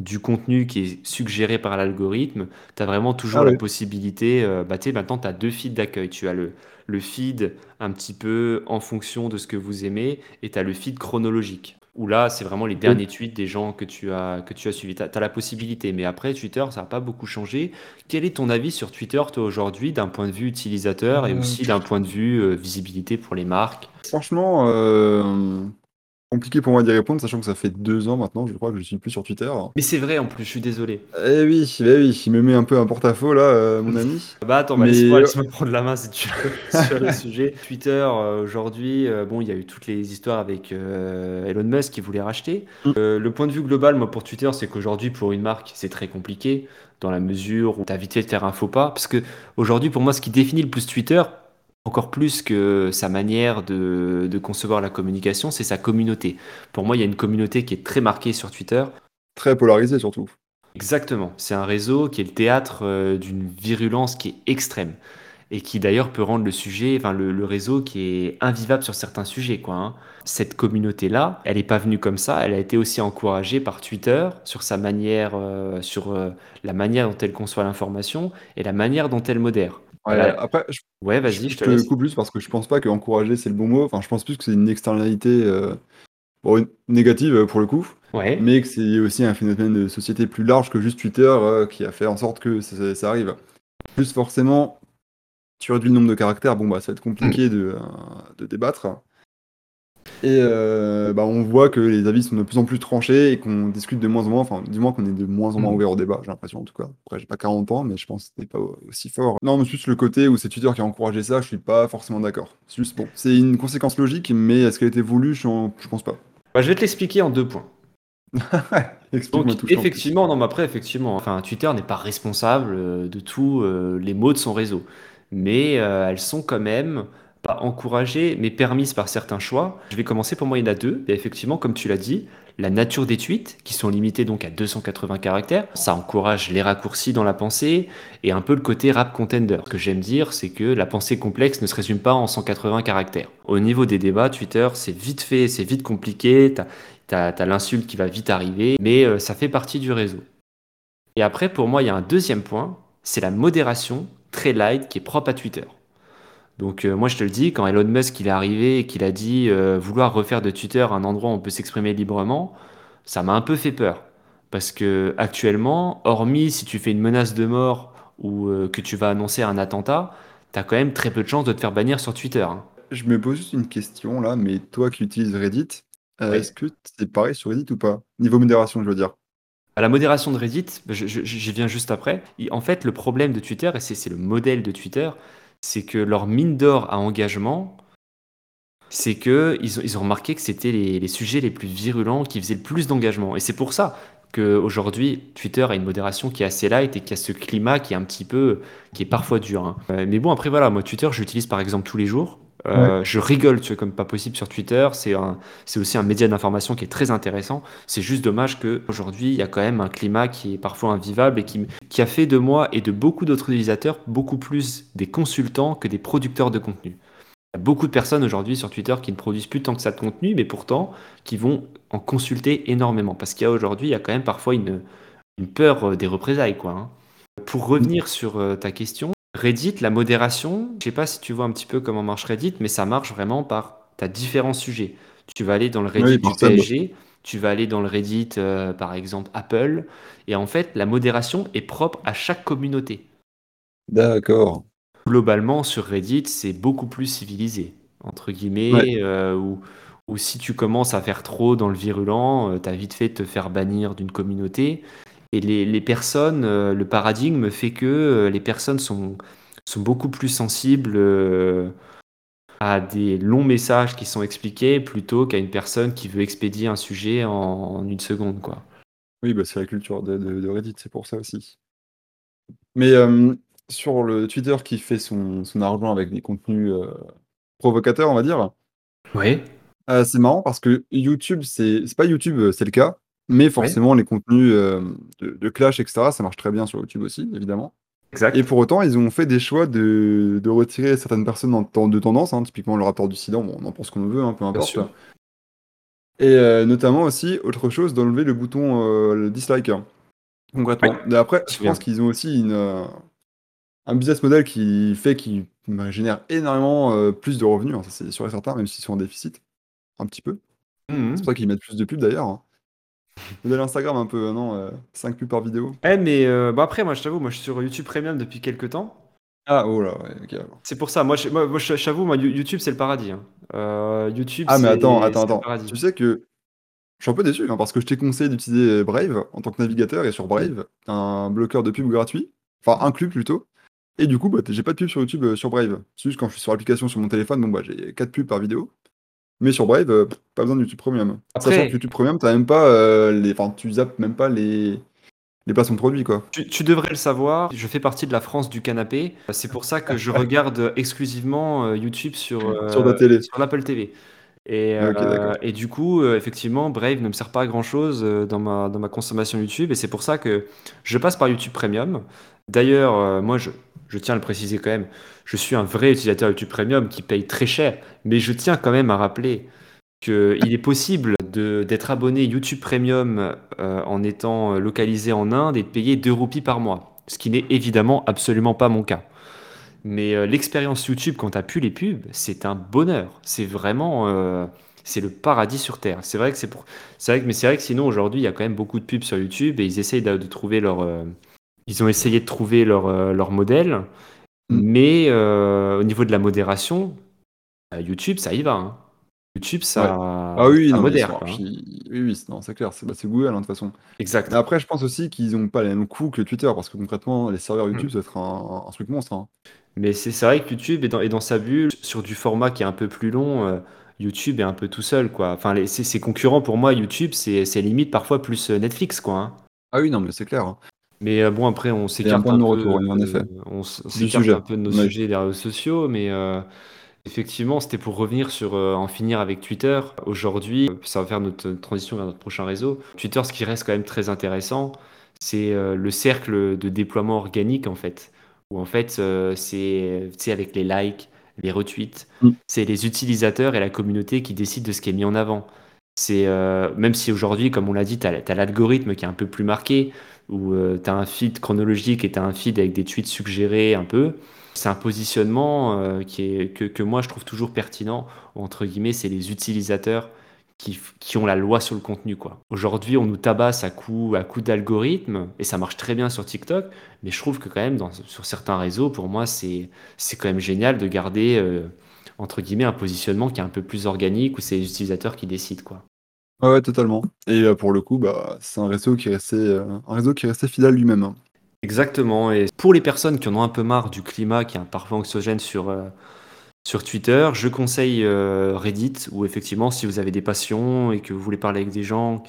du contenu qui est suggéré par l'algorithme, tu as vraiment Ah toujours la ouais. possibilité, bah, tu sais, maintenant tu as deux feeds d'accueil. Tu as le, le feed un petit peu en fonction de ce que vous aimez et tu as le feed chronologique. Où là, c'est vraiment les derniers tweets des gens que tu as, que tu as suivis. Tu as, la possibilité. Mais après, Twitter, ça n'a pas beaucoup changé. Quel est ton avis sur Twitter, toi, aujourd'hui, d'un point de vue utilisateur et Euh, aussi d'un point de vue euh, visibilité pour les marques? franchement, euh, compliqué pour moi d'y répondre, sachant que ça fait deux ans maintenant, je crois que je suis plus sur Twitter. Mais c'est vrai en plus, je suis désolé. Eh oui, eh oui, il me met un peu un porte-à-faux là, euh, mon ami. <laughs> Bah attends, Mais laisse-moi laisse-moi prendre la main si tu veux <laughs> sur le sujet. Twitter, euh, aujourd'hui, euh, bon, il y a eu toutes les histoires avec euh, Elon Musk qui voulait racheter. Euh, le point de vue global, moi, pour Twitter, c'est qu'aujourd'hui, pour une marque, c'est très compliqué dans la mesure où tu as vite fait de faire un faux pas. Parce que aujourd'hui, pour moi, ce qui définit le plus Twitter, encore plus que sa manière de, de concevoir la communication, c'est sa communauté. Pour moi, il y a une communauté qui est très marquée sur Twitter. très polarisé surtout. Exactement. C'est un réseau qui est le théâtre euh, d'une virulence qui est extrême et qui d'ailleurs peut rendre le sujet, enfin le, le réseau qui est invivable sur certains sujets, quoi. hein. Cette communauté-là, elle n'est pas venue comme ça. Elle a été aussi encouragée par Twitter sur sa manière, euh, sur euh, la manière dont elle conçoit l'information et la manière dont elle modère. Ouais, après, je, Ouais, vas-y, je je te coupe plus parce que je pense pas que encourager c'est le bon mot. Enfin, je pense plus que c'est une externalité euh, bon, négative pour le coup, Ouais. mais que c'est aussi un phénomène de société plus large que juste Twitter qui a fait en sorte que ça, ça arrive. Plus forcément, tu réduis le nombre de caractères, bon bah ça va être compliqué de, euh, de débattre. Et euh, bah, on voit que les avis sont de plus en plus tranchés et qu'on discute de moins en moins, enfin du moins qu'on est de moins en moins Mm. ouvert au débat, j'ai l'impression en tout cas. Après j'ai pas 40 ans, mais je pense que c'était pas aussi fort. Non, mais juste le côté où c'est Twitter qui a encouragé ça, je suis pas forcément d'accord. C'est juste bon, c'est une conséquence logique, mais est-ce qu'elle a été voulue, je, je pense pas. Bah, je vais te l'expliquer en deux points. <laughs> Donc tout, effectivement, non, mais après effectivement, enfin Twitter n'est pas responsable euh, de tous euh, les maux de son réseau, mais euh, elles sont quand même pas encouragées, mais permises par certains choix. Je vais commencer pour moi, il y en a deux. Effectivement, comme tu l'as dit, la nature des tweets, qui sont limités donc à 280 caractères, ça encourage les raccourcis dans la pensée et un peu le côté rap contender. Ce que j'aime dire, c'est que la pensée complexe ne se résume pas en 180 caractères. Au niveau des débats, Twitter, c'est vite fait, c'est vite compliqué. T'as t'as l'insulte qui va vite arriver, mais euh, ça fait partie du réseau. Et après, pour moi, il y a un deuxième point, c'est la modération très light qui est propre à Twitter. Donc euh, moi, je te le dis, quand Elon Musk il est arrivé et qu'il a dit euh, vouloir refaire de Twitter un endroit où on peut s'exprimer librement, ça m'a un peu fait peur. Parce que actuellement, hormis si tu fais une menace de mort ou euh, que tu vas annoncer un attentat, t'as quand même très peu de chances de te faire bannir sur Twitter. hein. Je me pose juste une question là, mais toi qui utilises Reddit, euh, Oui. est-ce que c'est pareil sur Reddit ou pas? Niveau modération, je veux dire. À la modération de Reddit, j'y viens juste après. En fait, le problème de Twitter, et c'est le modèle de Twitter, c'est que leur mine d'or à engagement, c'est que ils ont, remarqué que c'était les, les sujets les plus virulents qui faisaient le plus d'engagement. Et c'est pour ça qu'aujourd'hui, Twitter a une modération qui est assez light et qui a ce climat qui est un petit peu, qui est parfois dur. hein. Euh, mais bon, après, voilà, moi, Twitter, j'utilise par exemple tous les jours. Euh, je rigole, tu vois, comme pas possible sur Twitter. C'est aussi un média d'information qui est très intéressant. C'est juste dommage qu'aujourd'hui, il y a quand même un climat qui est parfois invivable et qui, qui a fait de moi et de beaucoup d'autres utilisateurs beaucoup plus des consultants que des producteurs de contenu. Il y a beaucoup de personnes aujourd'hui sur Twitter qui ne produisent plus tant que ça de contenu, mais pourtant qui vont en consulter énormément. Parce qu'il y a aujourd'hui, il y a quand même parfois une, une peur euh, des représailles. Quoi, hein. Pour revenir sur euh, ta question, Reddit, la modération, je sais pas si tu vois un petit peu comment marche Reddit, mais ça marche vraiment par tu as différents sujets. Tu vas aller dans le Reddit Oui, du. PSG, tu vas aller dans le Reddit, euh, par exemple, Apple, et en fait, la modération est propre à chaque communauté. D'accord. Globalement, sur Reddit, c'est beaucoup plus civilisé, entre guillemets, euh, où, où si tu commences à faire trop dans le virulent, tu as vite fait de te faire bannir d'une communauté. Et les, les personnes, euh, le paradigme fait que euh, les personnes sont, sont beaucoup plus sensibles euh, à des longs messages qui sont expliqués plutôt qu'à une personne qui veut expédier un sujet en, en une seconde, quoi. Oui, bah, c'est la culture de, de- de Reddit, c'est pour ça aussi. Mais sur le Twitter qui fait son, son argent avec des contenus provocateurs, on va dire, Oui, c'est marrant parce que YouTube, c'est pas YouTube, c'est le cas, mais forcément les contenus euh, de, de clash, etc., ça marche très bien sur YouTube aussi, évidemment. Exact. Et pour autant, ils ont fait des choix de, de retirer certaines personnes en de tendance, hein, typiquement le rapport du Sidan, bon, on en pense qu'on veut, hein, peu importe. Et euh, notamment aussi, autre chose, d'enlever le bouton euh, le dislike. hein, Concrètement. Après, je pense qu'ils ont aussi une, un business model qui fait qu'ils bah, génèrent énormément plus de revenus, hein, ça c'est sûr et certain, même s'ils sont en déficit. Un petit peu. Mhm. C'est pour ça qu'ils mettent plus de pubs d'ailleurs. Modèle Instagram un peu, non 5 pubs par vidéo. Eh, mais euh, bah après, moi, je t'avoue, moi, je suis sur YouTube Premium depuis quelques temps. Ah, oh là, ouais, ok. C'est pour ça, moi, je, moi, moi, je- j'avoue, moi, You- YouTube, c'est le paradis. hein. Euh, YouTube, Ah, mais c'est attends, c'est attends, le attends. paradis. Tu sais que je suis un peu déçu hein, parce que je t'ai conseillé d'utiliser Brave en tant que navigateur et sur Brave, un bloqueur de pub gratuit, enfin inclus plutôt. Et du coup, bah, j'ai pas de pub sur YouTube euh, sur Brave. C'est juste quand je suis sur l'application sur mon téléphone, bon, bah, j'ai 4 pubs par vidéo. Mais sur Brave, euh, pas besoin de YouTube Premium. Après- Sachant que YouTube Premium, t'as même pas euh, les. Enfin, tu zappes même pas les. Les placements de produits, quoi. Tu, tu devrais le savoir, je fais partie de la France du canapé. C'est pour ça que je <laughs> regarde exclusivement euh, YouTube sur, Sur ta télé. sur l'Apple TV. Et, Ok, euh, et du coup, euh, effectivement, Brave ne me sert pas à grand chose euh, dans ma, dans ma consommation YouTube. Et c'est pour ça que je passe par YouTube Premium. D'ailleurs, moi, je, je tiens à le préciser quand même, je suis un vrai utilisateur YouTube Premium qui paye très cher. Mais je tiens quand même à rappeler qu'il est possible d'être abonné YouTube Premium euh, en étant localisé en Inde et de payer 2 roupies par mois. Ce qui n'est évidemment absolument pas mon cas. Mais euh, l'expérience YouTube quand t'as plus les pubs, c'est un bonheur. C'est vraiment, euh, c'est le paradis sur terre. C'est vrai que c'est pour, c'est vrai que, mais c'est vrai que sinon aujourd'hui il y a quand même beaucoup de pubs sur YouTube et ils essayent de, de trouver leur, euh, ils ont essayé de trouver leur, leur modèle, Mm. mais au niveau de la modération, euh, YouTube ça y va. hein. YouTube ça, Ah oui, ça non, modère. hein. Oui, oui, c'est- non, c'est clair, c'est bah, Google, hein, de toute façon. Exact. Mais après, je pense aussi qu'ils ont pas les mêmes coûts que Twitter, parce que concrètement, les serveurs YouTube, Mm. ça va être un, un truc monstre. hein. Mais c'est c'est vrai que YouTube est dans, est dans sa bulle sur du format qui est un peu plus long. euh, YouTube est un peu tout seul, quoi. Enfin, les, ses, ses concurrents, pour moi, YouTube, c'est c'est limite parfois plus euh, Netflix, quoi. hein. Ah oui, non, mais c'est clair. hein. Mais euh, bon, après, on s'écarte point un de peu, non-retour, oui, en effet. on s- on Du s'écarte sujet. un peu de nos sujets des réseaux sociaux, mais effectivement, c'était pour revenir sur en finir avec Twitter. Aujourd'hui, ça va faire notre transition vers notre prochain réseau. Twitter, ce qui reste quand même très intéressant, c'est le cercle de déploiement organique, en fait. Où en fait, euh, c'est avec les likes, les retweets, Mm. c'est les utilisateurs et la communauté qui décident de ce qui est mis en avant. C'est euh, même si aujourd'hui, comme on l'a dit, tu as, l'algorithme qui est un peu plus marqué, où tu as un feed chronologique et tu as un feed avec des tweets suggérés un peu. C'est un positionnement euh, qui est, que, que moi je trouve toujours pertinent. Entre guillemets, c'est les utilisateurs qui, ont la loi sur le contenu. quoi. Aujourd'hui, on nous tabasse à coup, à coup d'algorithme, et ça marche très bien sur TikTok, mais je trouve que quand même, dans, sur certains réseaux, pour moi, c'est quand même génial de garder, euh, entre guillemets, un positionnement qui est un peu plus organique, où c'est les utilisateurs qui décident. quoi. Ouais, ouais, totalement. Et euh, pour le coup, bah, c'est un réseau qui est resté, euh, un réseau qui est resté fidèle lui-même. hein. Exactement. Et pour les personnes qui en ont un peu marre du climat qui est parfois anxiogène sur, sur Twitter, je conseille euh, Reddit, où effectivement, si vous avez des passions et que vous voulez parler avec des gens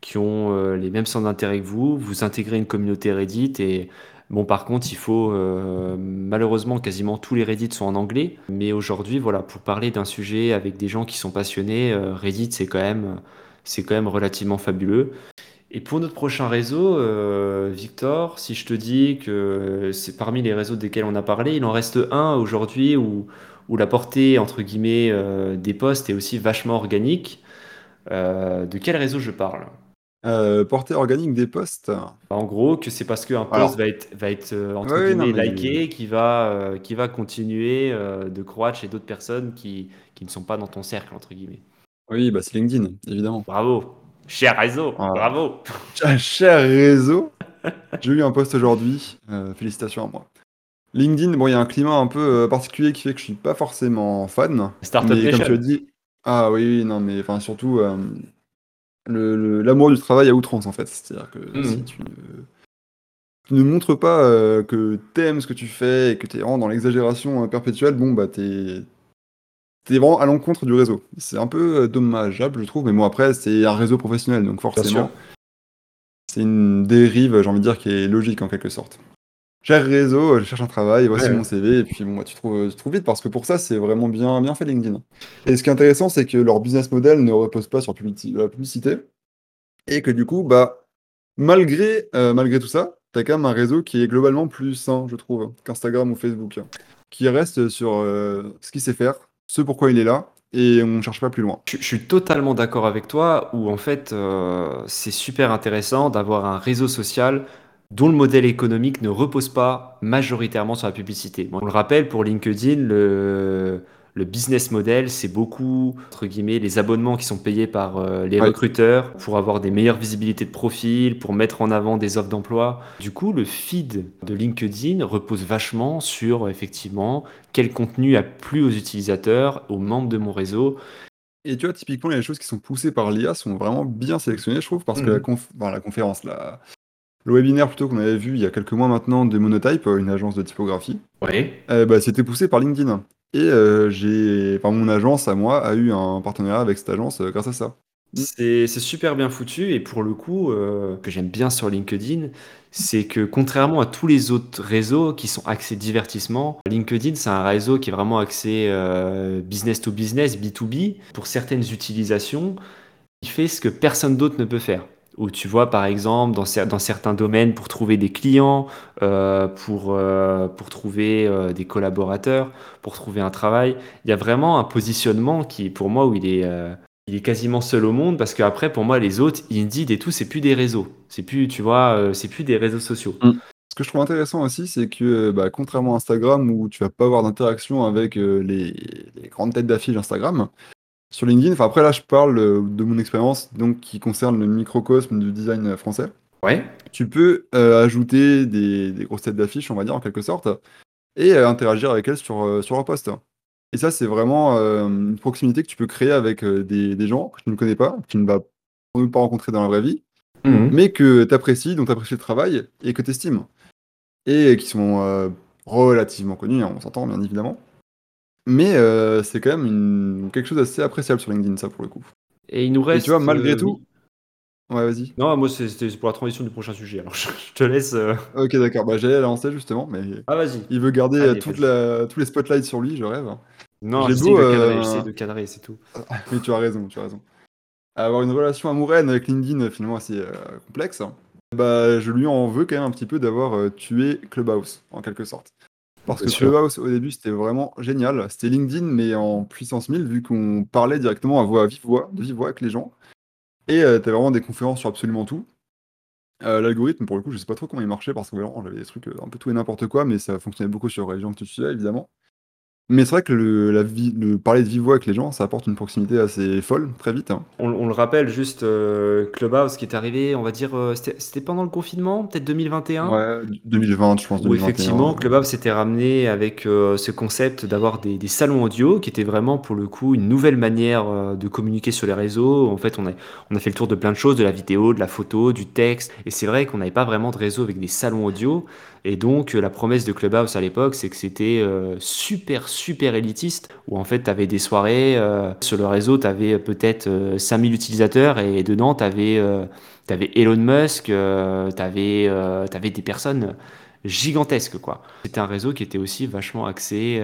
qui ont euh, les mêmes centres d'intérêt que vous, vous intégrez une communauté Reddit. Et bon, par contre, il faut euh, malheureusement quasiment tous les Reddit sont en anglais. Mais aujourd'hui, voilà, pour parler d'un sujet avec des gens qui sont passionnés, Reddit c'est quand même c'est quand même relativement fabuleux. Et pour notre prochain réseau, Victor, si je te dis que c'est parmi les réseaux desquels on a parlé, il en reste un aujourd'hui où, où la portée, entre guillemets, euh, des posts est aussi vachement organique. Euh, de quel réseau je parle? Euh, portée organique des posts. Bah, en gros, que c'est parce qu'un post Alors- va être, va être euh, entre Ouais, non, guillemets mais- liké qui va, euh, qui va continuer de croître chez d'autres personnes qui, qui ne sont pas dans ton cercle, entre guillemets. Oui, bah, c'est LinkedIn, évidemment. Bravo! Cher réseau! Ah. Bravo! <laughs> Cher- réseau. J'ai eu un post aujourd'hui. félicitations à moi. LinkedIn, bon, il y a un climat un peu euh, particulier qui fait que je suis pas forcément fan. Startup mais comme tu as dit, ah oui, oui, non, mais enfin surtout euh, le- le- l'amour du travail à outrance en fait. C'est-à-dire que Mhm. si tu ne, tu ne montres pas euh, que t'aimes ce que tu fais et que t'es vraiment dans l'exagération perpétuelle, bon bah t'es t'es vraiment à l'encontre du réseau. C'est un peu dommageable, je trouve, mais bon après c'est un réseau professionnel, donc forcément c'est une dérive, j'ai envie de dire, qui est logique en quelque sorte. Cher réseau, je cherche un travail, voici Ouais. mon CV, et puis bon, bah, tu, trouves, tu trouves vite, parce que pour ça, c'est vraiment bien, bien fait LinkedIn. Et ce qui est intéressant, c'est que leur business model ne repose pas sur publici- la publicité, et que du coup, bah, malgré, euh, malgré tout ça, t'as quand même un réseau qui est globalement plus sain, je trouve, qu'Instagram ou Facebook, qui reste sur euh, ce qu'il sait faire, ce pourquoi il est là, et on ne cherche pas plus loin. Je, je suis totalement d'accord avec toi, où en fait, euh, c'est super intéressant d'avoir un réseau social dont le modèle économique ne repose pas majoritairement sur la publicité. On le rappelle, pour LinkedIn, le, le business model, c'est beaucoup, entre guillemets, les abonnements qui sont payés par euh, les recruteurs pour avoir des meilleures visibilités de profil, pour mettre en avant des offres d'emploi. Du coup, le feed de LinkedIn repose vachement sur, effectivement, quel contenu a plu aux utilisateurs, aux membres de mon réseau. Et tu vois, typiquement, les choses qui sont poussées par l'IA sont vraiment bien sélectionnées, je trouve, parce que la, Mhm. conf- enfin, la conférence, la- le webinaire plutôt qu'on avait vu il y a quelques mois maintenant de Monotype, une agence de typographie, Ouais. euh, bah, c'était poussé par LinkedIn. Et euh, j'ai, enfin, mon agence à moi a eu un partenariat avec cette agence euh, grâce à ça. C'est c'est super bien foutu et pour le coup, euh, que j'aime bien sur LinkedIn, c'est que contrairement à tous les autres réseaux qui sont axés divertissement, LinkedIn c'est un réseau qui est vraiment axé euh, business to business, B2B. Pour certaines utilisations, il fait ce que personne d'autre ne peut faire. Où tu vois par exemple dans, cer- dans certains domaines pour trouver des clients, euh, pour, euh, pour trouver euh, des collaborateurs, pour trouver un travail, il y a vraiment un positionnement qui pour moi où il est... il est quasiment seul au monde parce qu'après, pour moi, les autres, Indeed et tout, c'est plus des réseaux. C'est plus, tu vois, c'est plus des réseaux sociaux. Mm. Ce que je trouve intéressant aussi, c'est que bah, contrairement à Instagram où tu vas pas avoir d'interaction avec les, les grandes têtes d'affiche Instagram, sur LinkedIn, enfin après là je parle euh, de mon expérience donc qui concerne le microcosme du design français. Ouais. Tu peux euh, ajouter des, des grosses têtes d'affiche, on va dire en quelque sorte, et euh, interagir avec elles sur, euh, sur leur post. Et ça, c'est vraiment une proximité que tu peux créer avec des, des gens que tu ne connais pas, que tu ne vas pas rencontrer dans la vraie vie, Mhm. mais que tu apprécies, dont tu apprécies le travail et que tu estimes. Et qui sont relativement connus, hein, on s'entend bien évidemment. Mais euh, c'est quand même une- quelque chose d'assez appréciable sur LinkedIn, ça pour le coup. Et il nous Et reste. tu vois, malgré euh, tout. oui. Ouais, vas-y. Non, moi, c'est- c'était pour la transition du prochain sujet. Alors, <laughs> je, je te laisse. euh, Ok, d'accord. Bah, j'allais la lancer justement, mais Ah, vas-y. il veut garder Allez, toute vas-y. la, tous les spotlights sur lui, je rêve. Non, J'ai j'essaie beau, de cadrer, c'est tout. <laughs> Mais tu as raison, tu as raison. Avoir une relation amoureuse avec LinkedIn, finalement, assez complexe. Bah, je lui en veux quand même un petit peu d'avoir tué Clubhouse, en quelque sorte. Parce que. Clubhouse, au début, c'était vraiment génial. C'était LinkedIn, mais en puissance 1000, vu qu'on parlait directement à voix, à vive voix, de vive voix avec les gens. Et euh, t'avais vraiment des conférences sur absolument tout. Euh, L'algorithme, pour le coup, je sais pas trop comment il marchait, parce que vraiment, j'avais des trucs euh, un peu tout et n'importe quoi, mais ça fonctionnait beaucoup sur les gens que tu suivais, évidemment. Mais c'est vrai que le, la vie, le parler de vive voix avec les gens, ça apporte une proximité assez folle, très vite. hein. On, on le rappelle juste, euh, Clubhouse qui est arrivé, on va dire, euh, c'était c'était pendant le confinement, peut-être 2021 Ouais, 2020, je pense, Où 2021. effectivement, Clubhouse s'était ramené avec euh, ce concept d'avoir des, des salons audio, qui était vraiment pour le coup une nouvelle manière euh, de communiquer sur les réseaux. En fait, on a, on a fait le tour de plein de choses, de la vidéo, de la photo, du texte. Et c'est vrai qu'on n'avait pas vraiment de réseau avec des salons audio. Et donc, euh, la promesse de Clubhouse à l'époque, c'est que c'était euh, super, super élitiste, où en fait, tu avais des soirées, euh, sur le réseau, tu avais peut-être euh, 5000 utilisateurs, et dedans, tu avais, Elon Musk, tu avais, des personnes gigantesques, quoi. C'était un réseau qui était aussi vachement axé,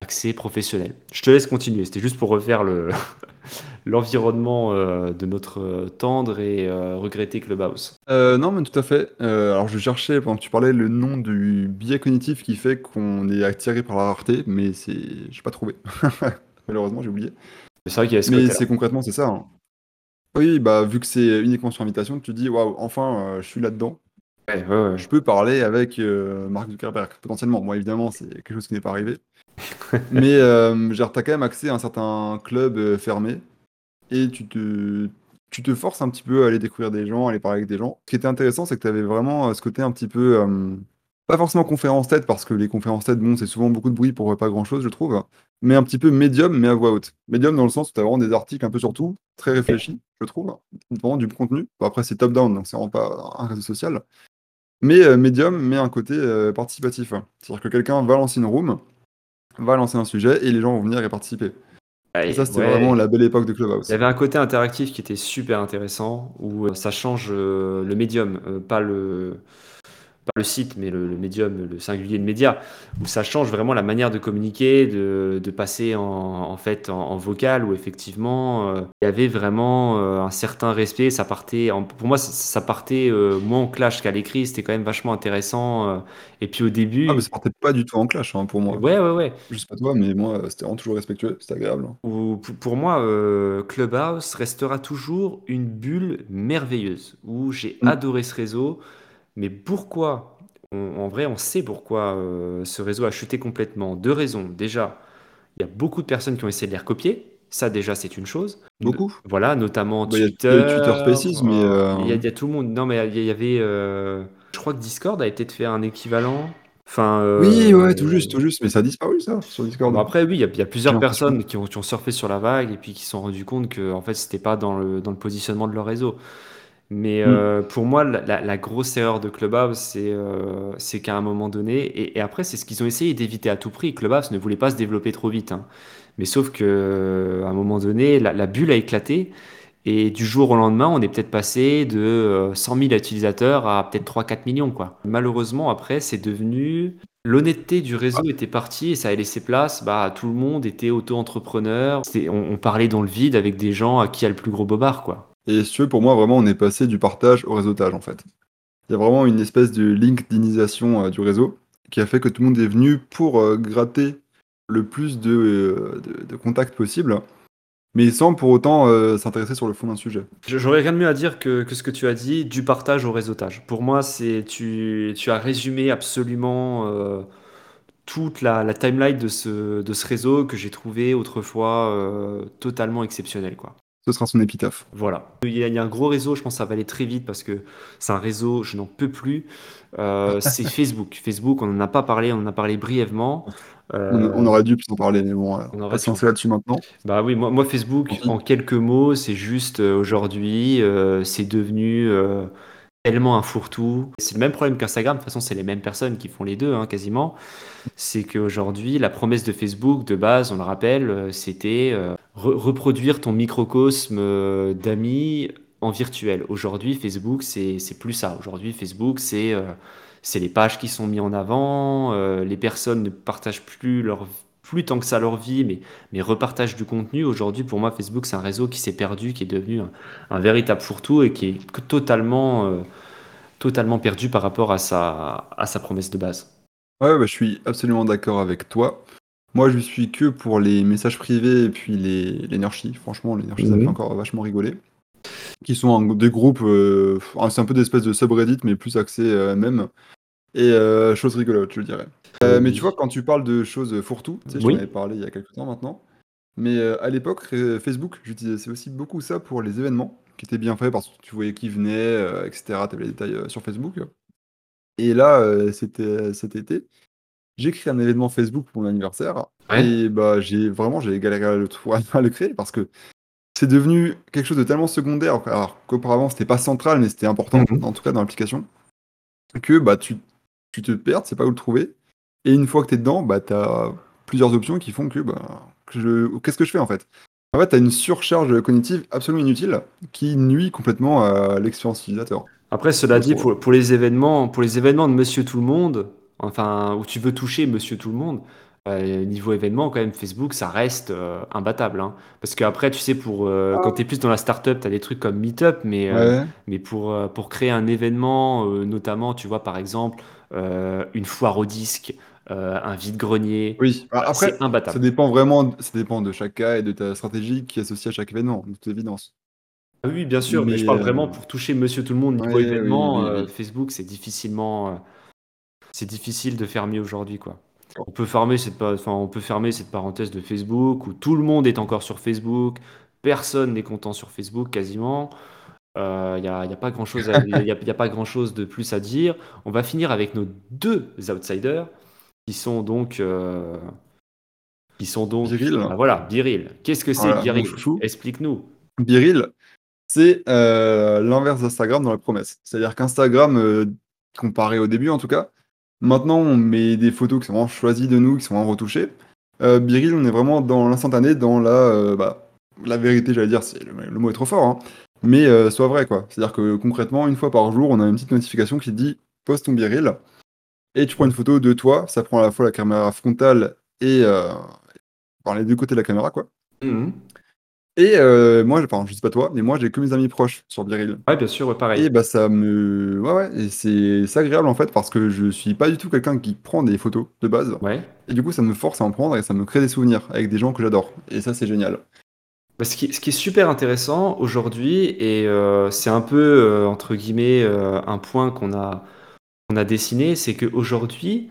axé professionnel. Je te laisse continuer, c'était juste pour refaire le... <laughs> l'environnement euh, de notre tendre et euh, regretté Clubhouse. Euh, non, mais tout à fait. Alors, je cherchais, pendant que tu parlais, le nom du biais cognitif qui fait qu'on est attiré par la rareté, mais c'est, j'ai pas trouvé. <laughs> Malheureusement, j'ai oublié. C'est vrai qu'il y a ce Mais c'est concrètement, c'est ça. hein. Oui, bah, vu que c'est uniquement sur invitation, tu te dis, waouh, enfin, euh, je suis là-dedans. Ouais, ouais, ouais. Je peux parler avec euh, Mark Zuckerberg, potentiellement. Moi, évidemment, c'est quelque chose qui n'est pas arrivé. <laughs> Mais euh, genre, t'as quand même accès à un certain club euh, fermé et tu te, tu te forces un petit peu à aller découvrir des gens, à aller parler avec des gens. Ce qui était intéressant, c'est que tu avais vraiment euh, ce côté un petit peu, euh, pas forcément conférence tête, parce que les conférences tête, bon, c'est souvent beaucoup de bruit pour pas grand-chose, je trouve, mais un petit peu médium, mais à voix haute. Médium dans le sens où tu as vraiment des articles un peu sur tout, très réfléchis, je trouve, vraiment du contenu. Après, c'est top-down, donc c'est vraiment pas un réseau social. Mais médium, mais un côté participatif. C'est-à-dire que quelqu'un va lancer une room, va lancer un sujet, et les gens vont venir y participer. Et ça, c'était Ouais. vraiment la belle époque de Clubhouse. Il y avait un côté interactif qui était super intéressant, où euh, ça change euh, le médium, euh, pas le pas le site, mais le, médium, le singulier de média, où ça change vraiment la manière de communiquer, de, de passer en, en, fait en, vocal, où effectivement euh, il y avait vraiment euh, un certain respect. Ça partait, en, pour moi, ça, partait euh, moins en clash qu'à l'écrit. C'était quand même vachement intéressant. et puis au début, ah, mais ça partait pas du tout en clash hein, pour moi. Ouais, ouais, ouais. Je sais pas toi, mais moi, c'était vraiment toujours respectueux. C'était agréable. Hein. Ou, pour moi, Clubhouse restera toujours une bulle merveilleuse où j'ai mm. adoré ce réseau. Mais pourquoi En vrai, on sait pourquoi euh, ce réseau a chuté complètement. Deux raisons. Déjà, il y a beaucoup de personnes qui ont essayé de les recopier. Ça, déjà, c'est une chose. Beaucoup. Voilà, notamment bah, Twitter. Il y, a Twitter Spaces, mais. Euh, il, y a, tout le monde. Non, mais il y avait. Euh, je crois que Discord a été de faire un équivalent. Enfin, oui, ouais, tout juste, tout juste. Mais ça a disparu, ça, sur Discord. après, oui, il y, a, plusieurs personnes qui ont, surfé sur la vague et puis qui se sont rendues compte que, en fait, c'était pas dans le, dans le positionnement de leur réseau. Mais mm. euh, pour moi, la, grosse erreur de Clubhouse, c'est euh, qu'à un moment donné, et, après, c'est ce qu'ils ont essayé d'éviter à tout prix. Clubhouse ne voulait pas se développer trop vite. Hein. Mais sauf qu'à un moment donné, la, bulle a éclaté. Et du jour au lendemain, on est peut-être passé de 100 euh, 000 utilisateurs à peut-être 3-4 millions. Quoi. Malheureusement, après, c'est devenu. L'honnêteté du réseau était partie et ça a laissé place bah, à tout le monde, était auto-entrepreneur. On, on, parlait dans le vide avec des gens à qui a le plus gros bobard. Quoi. Et si pour moi, vraiment, on est passé du partage au réseautage, en fait. Il y a vraiment une espèce de LinkedInisation euh, du réseau qui a fait que tout le monde est venu pour euh, gratter le plus de, euh, de, contacts possible, mais sans pour autant s'intéresser sur le fond d'un sujet. J'aurais rien de mieux à dire que, ce que tu as dit, du partage au réseautage. Pour moi, c'est tu, as résumé absolument toute la, timeline de ce réseau que j'ai trouvé autrefois totalement exceptionnel. Quoi ce sera son épitaphe. Voilà. Il y, a, un gros réseau, je pense que ça va aller très vite parce que c'est un réseau, je n'en peux plus. Euh, c'est <laughs> Facebook. Facebook, on n'en a pas parlé, on en a parlé brièvement. Euh, on, aurait dû plus en parler, mais bon, on va se là-dessus maintenant. Bah oui, moi, moi Facebook, en quelques mots, c'est juste euh, aujourd'hui, c'est devenu tellement un fourre-tout. C'est le même problème qu'Instagram, de toute façon, c'est les mêmes personnes qui font les deux, hein, quasiment. C'est qu'aujourd'hui, la promesse de Facebook, de base, on le rappelle, c'était reproduire ton microcosme euh, d'amis en virtuel. Aujourd'hui, Facebook, c'est plus ça. Aujourd'hui, Facebook, c'est euh, les pages qui sont mises en avant, euh, les personnes ne partagent plus leur plus tant que ça leur vie, mais, mais repartagent du contenu. Aujourd'hui, pour moi, Facebook, c'est un réseau qui s'est perdu, qui est devenu un, véritable fourre-tout et qui est totalement, totalement perdu par rapport à sa, à sa promesse de base. Ouais, bah, je suis absolument d'accord avec toi. Moi, je suis que pour les messages privés et puis l'énergie. Franchement, l'énergie, ça fait encore vachement rigoler. Qui sont des groupes, euh, c'est un peu des espèces de subreddit, mais plus axés euh, même. Et euh, choses rigolotes, je dirais. Mais tu vois, quand tu parles de choses fourre-tout, tu sais, j'en avais parlé il y a quelques temps maintenant. Mais à l'époque, Facebook, j'utilisais aussi beaucoup ça pour les événements, qui étaient bien faits parce que tu voyais qui venait, etc. Tu avais les détails sur Facebook. Et là, c'était cet été, j'ai créé un événement Facebook pour mon anniversaire et bah j'ai vraiment j'ai galéré à le, <laughs> à le créer parce que c'est devenu quelque chose de tellement secondaire alors qu'auparavant c'était pas central mais c'était important mhm. en tout cas dans l'application que bah tu, tu te perds, tu sais pas où le trouver et une fois que tu es dedans, bah tu as plusieurs options qui font que bah qu'est-ce que je fais en fait? En fait, tu as une surcharge cognitive absolument inutile qui nuit complètement à l'expérience utilisateur. Après cela dit pour, pour les événements pour les événements de monsieur tout le monde enfin, où tu veux toucher monsieur tout le monde, euh, niveau événement, quand même, Facebook, ça reste euh, imbattable. Hein. Parce qu'après, tu sais, pour, euh, quand tu es plus dans la startup, tu as des trucs comme Meetup, mais, mais pour, pour créer un événement, notamment, tu vois, par exemple, une foire au disque, un vide-grenier, Oui, bah, après, imbattable. ça dépend vraiment, ça dépend de chaque cas et de ta stratégie qui est associée à chaque événement, de toute évidence. Ah oui, bien sûr, mais, je parle vraiment pour toucher monsieur tout le monde niveau événement. Facebook, c'est difficilement c'est difficile de faire mieux aujourd'hui, quoi. On peut, fermer cette, enfin, on peut fermer cette parenthèse de Facebook où tout le monde est encore sur Facebook, personne n'est content sur Facebook quasiment. Il euh, n'y a, a, pas grand chose, y a, pas grand chose de plus à dire. On va finir avec nos deux outsiders qui sont donc, euh, qui sont donc, Biril. Ah, voilà, Biril. Qu'est-ce que c'est Biril Explique-nous. Biril, c'est euh, l'inverse d'Instagram dans la promesse. C'est-à-dire qu'Instagram, comparé au début en tout cas, Maintenant, on met des photos qui sont vraiment choisies de nous, qui sont vraiment retouchées. Euh, Biril, on est vraiment dans l'instantané, dans la, euh, bah, la vérité, j'allais dire, c'est, le, mot est trop fort, hein, mais euh, soit vrai, quoi. C'est-à-dire que concrètement, une fois par jour, on a une petite notification qui dit poses ton biril et tu prends une photo de toi. Ça prend à la fois la caméra frontale et euh, les deux côtés de la caméra, quoi. Mhm. Et euh, moi, enfin, je sais pas toi, mais moi, j'ai que mes amis proches sur Biril. Ouais, bien sûr, ouais, pareil. Et bah, ça me. Ouais, ouais, et c'est agréable en fait parce que je suis pas du tout quelqu'un qui prend des photos de base. Ouais. Et du coup, ça me force à en prendre et ça me crée des souvenirs avec des gens que j'adore. Et ça, c'est génial. Bah, ce qui, ce qui est super intéressant aujourd'hui, et euh, c'est un peu, euh, entre guillemets, un point qu'on a, qu'on a dessiné, c'est qu'aujourd'hui,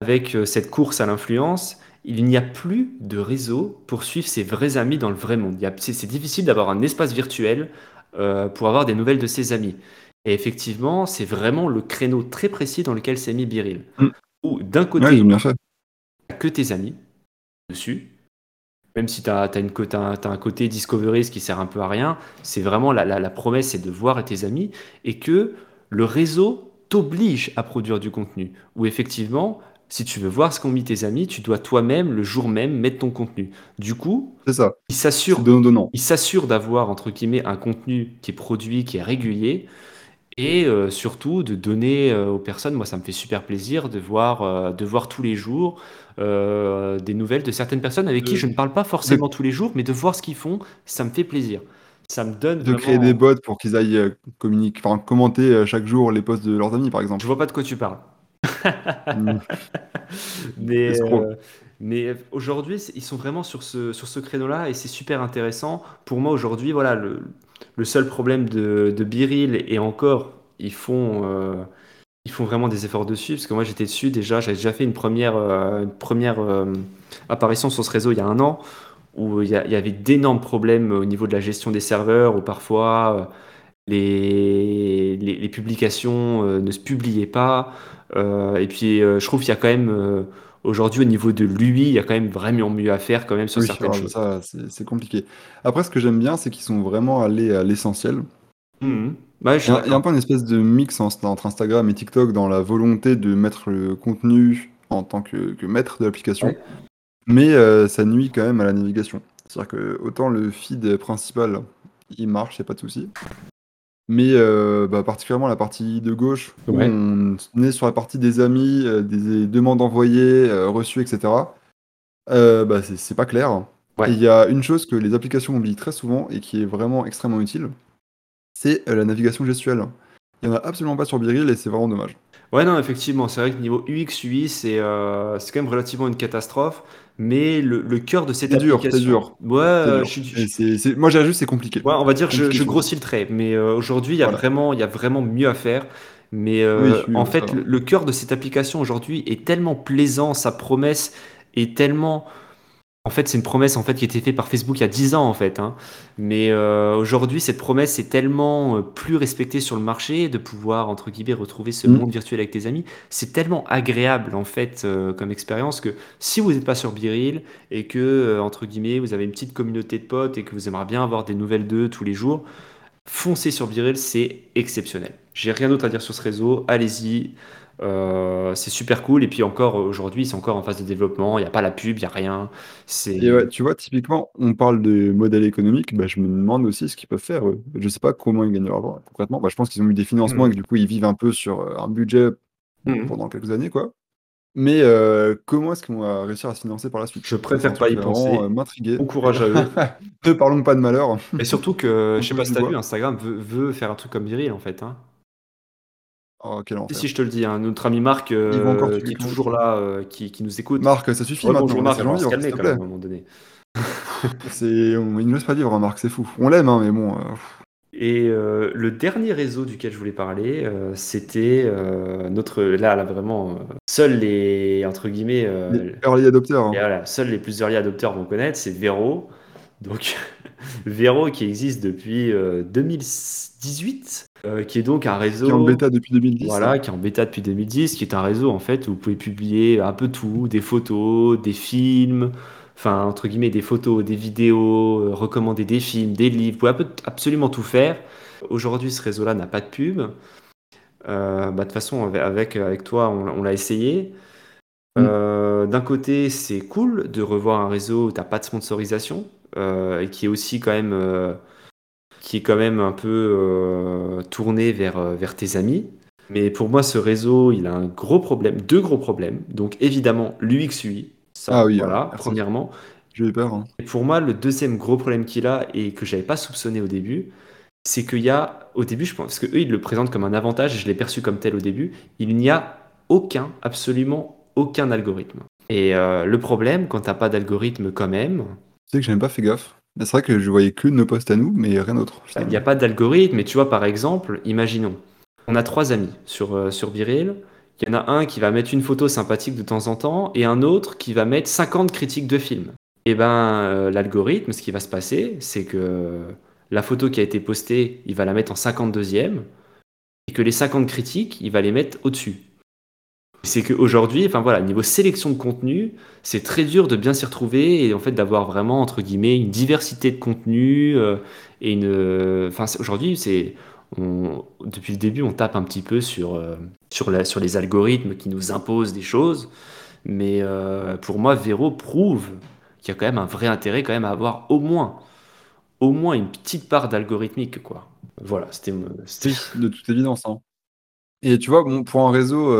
avec euh, cette course à l'influence, il n'y a plus de réseau pour suivre ses vrais amis dans le vrai monde. C'est difficile d'avoir un espace virtuel euh, pour avoir des nouvelles de ses amis. Et effectivement, c'est vraiment le créneau très précis dans lequel s'est mis Biril. Mm. Où d'un côté, que tes amis dessus. Même si tu as, une, co- t'as un, côté Discovery, ce qui sert un peu à rien, c'est vraiment la, la- la promesse, c'est de voir tes amis et que le réseau t'oblige à produire du contenu. Où effectivement, si tu veux voir ce qu'ont mis tes amis, tu dois toi-même, le jour même, mettre ton contenu. Du coup, C'est ça. il s'assure d'avoir, entre guillemets, un contenu qui est produit, qui est régulier, et euh, surtout de donner euh, aux personnes, moi ça me fait super plaisir de voir, euh, de voir tous les jours des nouvelles de certaines personnes avec qui je ne parle pas forcément tous les jours, mais de voir ce qu'ils font, ça me fait plaisir. Ça me donne de créer des bots pour qu'ils aillent euh, communiquer, enfin, commenter euh, chaque jour les posts de leurs amis, par Je exemple. vois pas de quoi tu parles. Mm. <laughs> Mais, euh, mais aujourd'hui, ils sont vraiment sur ce, sur ce créneau-là et c'est super intéressant. Pour moi, aujourd'hui, voilà, le, le seul problème de, de Biril, et encore, ils font, euh, ils font vraiment des efforts dessus, parce que moi, j'étais dessus déjà, j'avais déjà fait une première, euh, une première apparition sur ce réseau il y a un an, où il y, avait d'énormes problèmes au niveau de la gestion des serveurs, où parfois euh, les, les, les publications euh, ne se publiaient pas. Euh, et puis, je trouve qu'il y a quand même, aujourd'hui, au niveau de l'UI, il y a quand même vraiment mieux à faire quand même sur Oui, certaines alors, choses. c'est compliqué. Après, ce que j'aime bien, c'est qu'ils sont vraiment allés à l'essentiel. Ouais, je Il y, suis a il y a un peu une espèce de mix en- entre Instagram et TikTok dans la volonté de mettre le contenu en tant que, que maître de l'application, Ouais. Mais euh, ça nuit quand même à la navigation. C'est-à-dire que autant le feed principal, il marche, il n'y a pas de souci, mais euh, bah, particulièrement la partie de gauche, où Ouais. on est sur la partie des amis, euh, des demandes envoyées, reçues, etc., euh, bah, c'est c'est pas clair. Et Ouais. il y a une chose que les applications oublient très souvent et qui est vraiment extrêmement utile, c'est la navigation gestuelle. Il n'y en a absolument pas sur Biril et c'est vraiment dommage. Ouais, non, effectivement, c'est vrai que niveau UX, UI, c'est c'est quand même relativement une catastrophe, mais le, le cœur de cette dur, c'est application, dur, ouais, c'est dur. je je- c'est- Moi, j'ai juste, c'est compliqué. ouais, on va dire je, je grossis le trait, mais euh, aujourd'hui, il y a Voilà. vraiment, il y a vraiment mieux à faire. Mais euh, oui, en fait, le cœur de cette application aujourd'hui est tellement plaisant, sa promesse est tellement En fait, c'est une promesse en fait qui a été faite par Facebook il y a 10 ans en fait. hein. Mais euh, aujourd'hui, cette promesse est tellement euh, plus respectée sur le marché de pouvoir entre guillemets retrouver ce Mm. monde virtuel avec tes amis. C'est tellement agréable en fait euh, comme expérience que si vous n'êtes pas sur Biril et que euh, entre guillemets vous avez une petite communauté de potes et que vous aimeriez bien avoir des nouvelles d'eux tous les jours, foncez sur Biril, c'est exceptionnel. J'ai rien d'autre à dire sur ce réseau. Allez-y. Euh, c'est super cool et puis encore aujourd'hui c'est encore en phase de développement il n'y a pas la pub il n'y a rien c'est Et ouais, tu vois, typiquement, on parle de modèle économique, bah, je me demande aussi ce qu'ils peuvent faire. eux. Je sais pas comment ils gagnent leur argent concrètement. Bah, je pense qu'ils ont eu des financements et Mhm. que du coup, ils vivent un peu sur euh, un budget Mhm. pendant quelques années, quoi. Mais euh, comment est-ce qu'on va réussir à se financer par la suite? Je préfère pas y penser. m'intriguer. Bon courage à eux. <laughs> ne parlons pas de malheur. Et surtout que, On <laughs> je sais pas si t'as bois. vu, Instagram veut, veut faire un truc comme Viril en fait. Hein. Oh, quel Si, enfer. si, je te le dis, hein, notre ami Marc euh, qui est toujours là, euh, qui, qui nous écoute. Marc, ça suffit Ouais, maintenant. bonjour Marc, on va se calmer quand même à un moment donné. <laughs> C'est... on- Il nous laisse pas vivre, hein, Marc, c'est fou. On l'aime, hein, mais bon. euh, Et euh, le dernier réseau duquel je voulais parler, euh, c'était notre. Là, là, vraiment, seuls les. Entre guillemets. Les early adopters. hein. Et voilà, seuls les plus early adopteurs vont connaître, c'est Vero. Donc, <laughs> Vero qui existe depuis euh, 2018, euh, qui est donc un réseau. Qui est en bêta depuis 2010. Voilà, hein. qui est en bêta depuis 2010, qui est un réseau en fait où vous pouvez publier un peu tout, des photos, des films, enfin entre guillemets des photos, des vidéos, euh, recommander des films, des livres, vous pouvez absolument tout faire. Aujourd'hui, ce réseau-là n'a pas de pub. Euh, bah, de toute façon, avec, avec, toi, on, on l'a essayé. Mm. Euh, D'un côté, c'est cool de revoir un réseau où tu n'as pas de sponsorisation euh, et qui est aussi quand même, euh, qui est quand même un peu euh, tourné vers, euh, vers tes amis. Mais pour moi, ce réseau, il a un gros problème, deux gros problèmes. Donc évidemment, l'UX UI, ça, Ah oui, voilà, merci. premièrement. J'ai eu peur. hein. Et pour moi, le deuxième gros problème qu'il a et que j'avais pas soupçonné au début, c'est qu'il y a, au début, je pense, parce que eux, ils le présentent comme un avantage, et je l'ai perçu comme tel au début, il n'y a aucun, absolument aucun algorithme. Et euh, le problème, quand t'as pas d'algorithme quand même, Tu sais que j'ai même pas fait gaffe. Mais C'est vrai que je voyais que nos posts à nous, mais rien d'autre. il n'y a pas d'algorithme. Et tu vois, par exemple, imaginons, on a trois amis sur, euh, sur Biril. Il y en a un qui va mettre une photo sympathique de temps en temps et un autre qui va mettre 50 critiques de films. Et ben, euh, l'algorithme, ce qui va se passer, c'est que la photo qui a été postée, il va la mettre en 52e et que les 50 critiques, il va les mettre au-dessus. C'est qu'aujourd'hui, enfin voilà, niveau sélection de contenu, c'est très dur de bien s'y retrouver et en fait d'avoir vraiment, entre guillemets, une diversité de contenu euh, et une. euh, Enfin, aujourd'hui, c'est. depuis le début, on tape un petit peu sur, euh, sur, la- sur les algorithmes qui nous imposent des choses. Mais pour moi, Vero prouve qu'il y a quand même un vrai intérêt quand même à avoir au moins, au moins une petite part d'algorithmique, quoi. Voilà, c'était. de toute évidence. hein. Et tu vois, bon, pour un réseau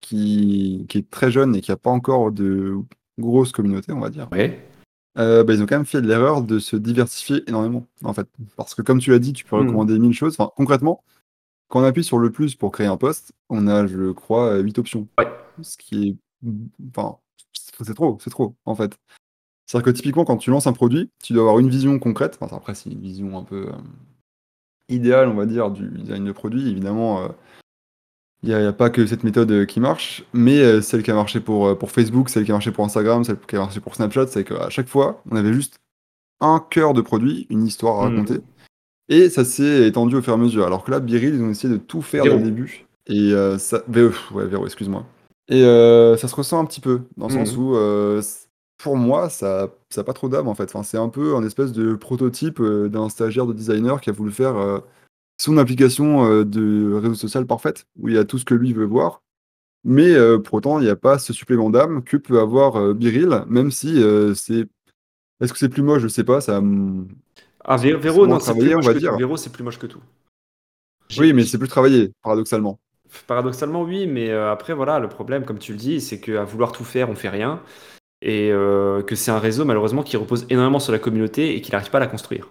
qui, qui est très jeune et qui a pas encore de grosse communauté, on va dire, Ouais. euh, bah, ils ont quand même fait l'erreur de se diversifier énormément, en fait. Parce que comme tu l'as dit, tu peux Mhm. recommander mille choses. Enfin, concrètement, quand on appuie sur le plus pour créer un post, on a, je crois, 8 options. Ouais. Ce qui est... Enfin, c'est trop, c'est trop, en fait. C'est-à-dire que typiquement, quand tu lances un produit, tu dois avoir une vision concrète. Enfin, après, c'est une vision un peu euh, idéale, on va dire, du design de produit. Évidemment, euh, il n'y a, pas que cette méthode euh, qui marche, mais euh, celle qui a marché pour, euh, pour Facebook, celle qui a marché pour Instagram, celle qui a marché pour Snapchat, c'est qu'à chaque fois, on avait juste un cœur de produit, une histoire à Mhm. raconter. Et ça s'est étendu au fur et à mesure. Alors que là, Biril, ils ont essayé de tout faire dès le début. Et euh, ça. Véro, ouais, Véro, excuse-moi. Et euh, ça se ressent un petit peu, dans le sens Mhm. où, euh, pour moi, ça n'a pas trop d'âme en fait. Enfin, c'est un peu un espèce de prototype d'un stagiaire de designer qui a voulu faire son application euh, de réseau social parfaite, où il y a tout ce que lui veut voir. Mais euh, pour autant, il n'y a pas ce supplément d'âme que peut avoir euh, Biril, même si c'est. Est-ce que c'est plus moche? Je sais pas. Ça, Ah, Véro, non, c'est plus on moche va que dire. Véro, plus moche que tout. Oui, mais c'est plus travaillé, paradoxalement. Paradoxalement, oui, mais après, voilà, le problème, comme tu le dis, c'est qu'à vouloir tout faire, on fait rien. Et euh, que c'est un réseau, malheureusement, qui repose énormément sur la communauté et qui n'arrive pas à la construire.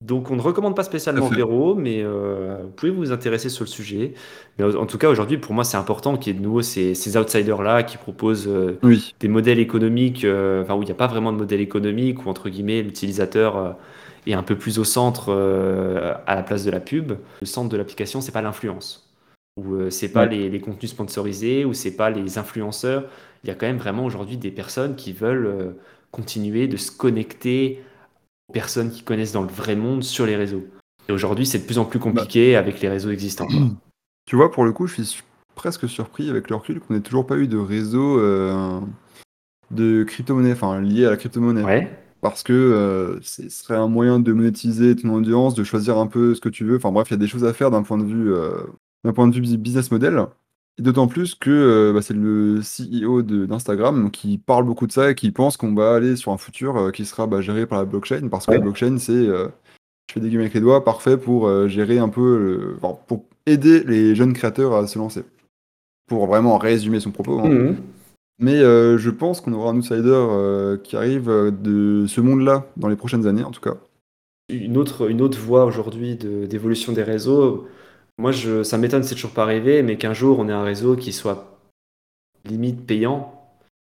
Donc, on ne recommande pas spécialement. Véro, mais euh, vous pouvez vous intéresser sur le sujet. Mais en tout cas, aujourd'hui, pour moi, c'est important qu'il y ait de nouveau ces, ces outsiders-là qui proposent euh, Oui. des modèles économiques, euh, enfin où il n'y a pas vraiment de modèle économique, où entre guillemets l'utilisateur euh, est un peu plus au centre à la place de la pub. Le centre de l'application, c'est pas l'influence, ou c'est pas Ouais. les, les contenus sponsorisés, ou c'est pas les influenceurs. Il y a quand même vraiment aujourd'hui des personnes qui veulent continuer de se connecter personnes qui connaissent dans le vrai monde sur les réseaux. Et aujourd'hui, c'est de plus en plus compliqué avec les réseaux existants. <clears throat> Tu vois, pour le coup, je suis su- presque surpris avec le recul qu'on n'ait toujours pas eu de réseau euh, de crypto-monnaie, enfin lié à la crypto-monnaie. Ouais. Parce que euh, ce serait un moyen de monétiser ton audience, de choisir un peu ce que tu veux. Enfin bref, il y a des choses à faire d'un point de vue, euh, d'un point de vue bu- business model. Et d'autant plus que euh, bah, c'est le CEO de- d'Instagram qui parle beaucoup de ça et qui pense qu'on va aller sur un futur euh, qui sera bah, géré par la blockchain. Parce que Ouais. la blockchain, c'est, euh, je fais des guillemets avec les doigts, parfait pour euh, gérer un peu, le- enfin, pour aider les jeunes créateurs à se lancer. Pour vraiment résumer son propos. hein. Mhm. Mais euh, je pense qu'on aura un outsider euh, qui arrive euh, de ce monde-là dans les prochaines années, en tout cas. une autre, une autre voie aujourd'hui de- d'évolution des réseaux. Moi, je, ça m'étonne, c'est toujours pas arrivé, mais qu'un jour on ait un réseau qui soit limite payant,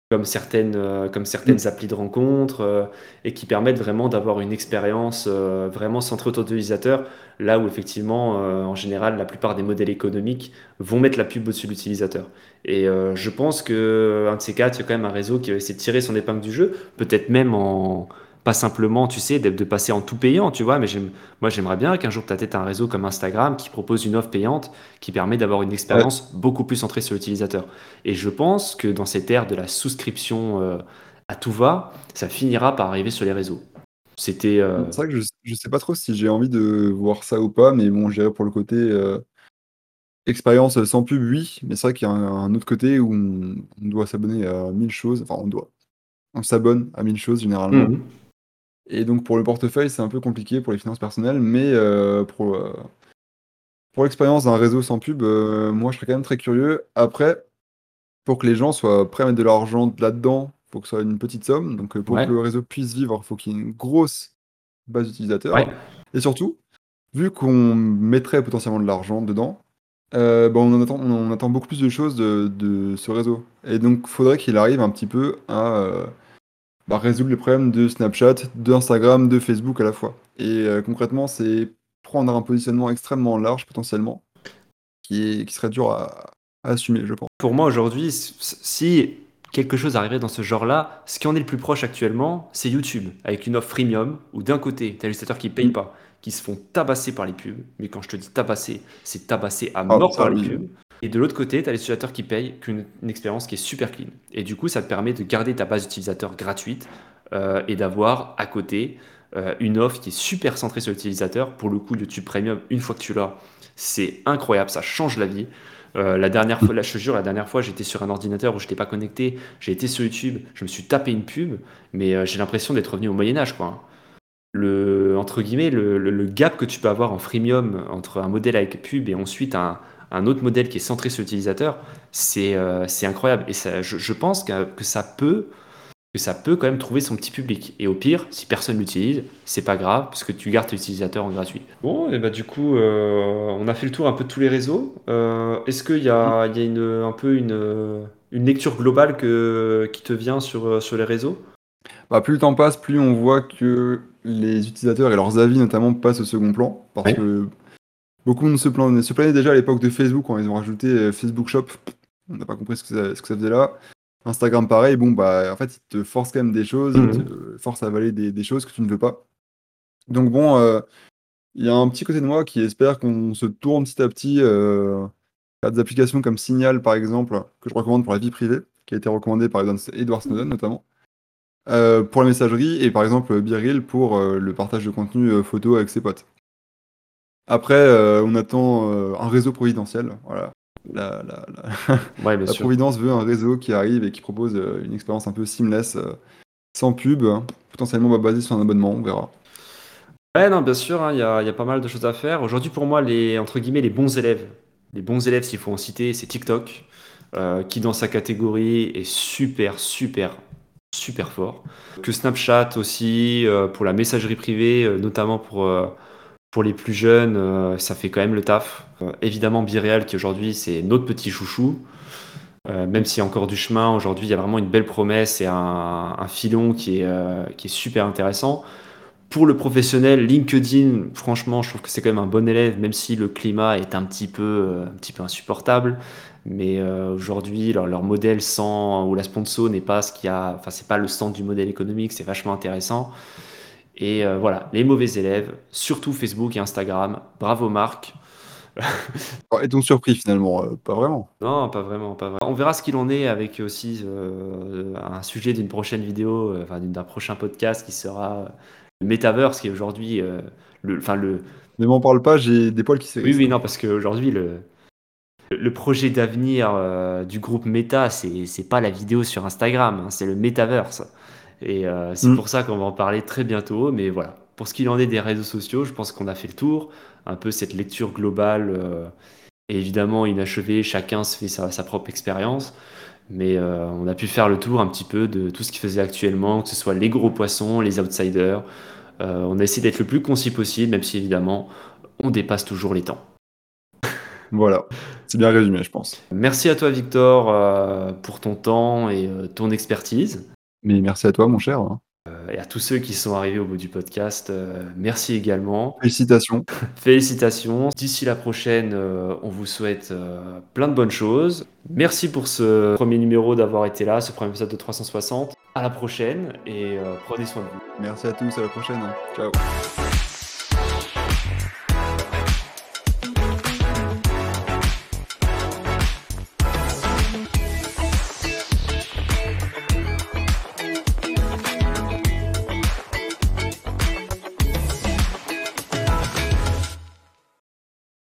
comme certaines, euh, comme certaines applis de rencontres, euh, et qui permettent vraiment d'avoir une expérience euh, vraiment centrée autour de l'utilisateur, là où effectivement, euh, en général, la plupart des modèles économiques vont mettre la pub au-dessus de l'utilisateur. Et je pense que un de ces quatre, il y a quand même un réseau qui va essayer de tirer son épingle du jeu, peut-être même en pas simplement, tu sais, de, de passer en tout payant, tu vois, mais moi j'aimerais bien qu'un jour tu aies un réseau comme Instagram qui propose une offre payante qui permet d'avoir une expérience beaucoup plus centrée sur l'utilisateur. Et je pense que dans cette ère de la souscription euh, à tout va, ça finira par arriver sur les réseaux. C'était. euh, C'est vrai que je, je sais pas trop si j'ai envie de voir ça ou pas, mais bon, je dirais pour le côté euh, expérience sans pub, oui, mais c'est vrai qu'il y a un, un autre côté où on, on doit s'abonner à mille choses, enfin on doit, on s'abonne à mille choses généralement. mhm. Et donc pour le portefeuille, c'est un peu compliqué pour les finances personnelles, mais euh, pour, euh, Pour l'expérience d'un réseau sans pub, euh, moi je serais quand même très curieux. Après, pour que les gens soient prêts à mettre de l'argent là-dedans, faut que ce soit une petite somme. Donc pour Ouais. que le réseau puisse vivre, il faut qu'il y ait une grosse base d'utilisateurs. Ouais. Et surtout, vu qu'on mettrait potentiellement de l'argent dedans, euh, bah, on, en attend, on attend beaucoup plus de choses de, de ce réseau. Et donc, il faudrait qu'il arrive un petit peu à bah, résoudre les problèmes de Snapchat, d'Instagram, de Facebook à la fois. Et euh, concrètement, c'est prendre un positionnement extrêmement large potentiellement, qui, est, qui serait dur à, à assumer, je pense. Pour moi aujourd'hui, si quelque chose arriverait dans ce genre-là, ce qui en est le plus proche actuellement, c'est YouTube, avec une offre freemium, où d'un côté, tu as les utilisateurs qui ne payent Mm. pas, qui se font tabasser par les pubs, mais quand je te dis tabasser, c'est tabasser à Ah, mort ça, par les pubs. Et de l'autre côté, tu as les utilisateurs qui payent, qu'une une expérience qui est super clean. Et du coup, ça te permet de garder ta base d'utilisateurs gratuite euh, et d'avoir à côté euh, une offre qui est super centrée sur l'utilisateur. Pour le coup, YouTube Premium, une fois que tu l'as, c'est incroyable, ça change la vie. Euh, la dernière fois, là, je te jure, la dernière fois, j'étais sur un ordinateur où je n'étais pas connecté, j'ai été sur YouTube, je me suis tapé une pub, mais j'ai l'impression d'être revenu au Moyen Âge, quoi. Le, entre guillemets, le, le- le gap que tu peux avoir en freemium entre un modèle avec pub et ensuite un, un autre modèle qui est centré sur l'utilisateur, c'est euh, incroyable. Et ça, je, je pense que, que ça peut que ça peut quand même trouver son petit public. Et au pire, si personne l'utilise, c'est pas grave, parce que tu gardes tes utilisateurs en gratuit. Bon, et bah du coup, euh, on a fait le tour un peu de tous les réseaux. Euh, Est-ce qu'il y a, il y a une, un peu une, une lecture globale que, qui te vient sur, sur les réseaux? Bah, plus le temps passe, plus on voit que les utilisateurs et leurs avis notamment passent au second plan. Parce que beaucoup se, plan- se plaignaient déjà à l'époque de Facebook quand ils ont rajouté euh, Facebook Shop. On n'a pas compris ce que, ça, ce que ça faisait là. Instagram pareil, bon bah en fait ils te forcent quand même des choses, Mhm. ils te forcent à avaler des, des choses que tu ne veux pas. Donc bon, euh, il y a un petit côté de moi qui espère qu'on se tourne petit à petit euh, à des applications comme Signal par exemple, que je recommande pour la vie privée, qui a été recommandé par Edward Snowden notamment. Euh, pour la messagerie et par exemple Biril pour euh, le partage de contenu euh, photo avec ses potes. Après, euh, on attend euh, un réseau providentiel. Voilà. La, la- la- <laughs> Ouais, bien <laughs> la sûr. Providence veut un réseau qui arrive et qui propose euh, une expérience un peu seamless, sans pub, hein, potentiellement bah, basée sur un abonnement, on verra. Ouais, non, bien sûr, hein, il y a, il y a pas mal de choses à faire. Aujourd'hui, pour moi, les, entre guillemets, les bons élèves, les bons élèves, s'il faut en citer, c'est TikTok, qui dans sa catégorie est super, super, super fort. Que Snapchat aussi, euh, pour la messagerie privée, euh, notamment pour, euh, pour les plus jeunes, euh, ça fait quand même le taf. Euh, évidemment, Bireal, qui aujourd'hui, c'est notre petit chouchou. Euh, même s'il y a encore du chemin, aujourd'hui, il y a vraiment une belle promesse et un, filon qui est, super intéressant. Pour le professionnel, LinkedIn, franchement, je trouve que c'est quand même un bon élève, même si le climat est un petit peu, insupportable. Mais aujourd'hui, leur, leur modèle sans ou la sponsor n'est pas ce qu'il y a, enfin, c'est pas le centre du modèle économique, c'est vachement intéressant. Et euh, voilà, les mauvais élèves, surtout Facebook et Instagram. Bravo Marc. Oh, Est-on surpris finalement Euh, Pas vraiment. Non, pas vraiment, pas vraiment. On verra ce qu'il en est avec aussi euh, un sujet d'une prochaine vidéo, enfin d'un prochain podcast qui sera le Metaverse, qui est aujourd'hui le, enfin le, Ne m'en parle pas, j'ai des poils qui Oui, s'érissent. oui, non, parce qu'aujourd'hui, le, le projet d'avenir du groupe Meta, c'est pas la vidéo sur Instagram, hein, c'est le Metaverse. Et euh, c'est Mm. pour ça qu'on va en parler très bientôt. Mais voilà, pour ce qu'il en est des réseaux sociaux, je pense qu'on a fait le tour. Un peu cette lecture globale, euh, et évidemment inachevée, chacun se fait sa, sa propre expérience. Mais euh, on a pu faire le tour un petit peu de tout ce qui faisait actuellement, que ce soit les gros poissons, les outsiders. On a essayé d'être le plus concis possible, même si évidemment, on dépasse toujours les temps. <laughs> Voilà, c'est bien résumé, je pense. Merci à toi, Victor, euh, pour ton temps et euh, ton expertise. Mais merci à toi, mon cher. Euh, et à tous ceux qui sont arrivés au bout du podcast, euh, merci également. Félicitations. <laughs> Félicitations. D'ici la prochaine, euh, on vous souhaite plein de bonnes choses. Merci pour ce premier numéro d'avoir été là, ce premier épisode de 360. À la prochaine et prenez soin de vous. Merci à tous, à la prochaine. Ciao.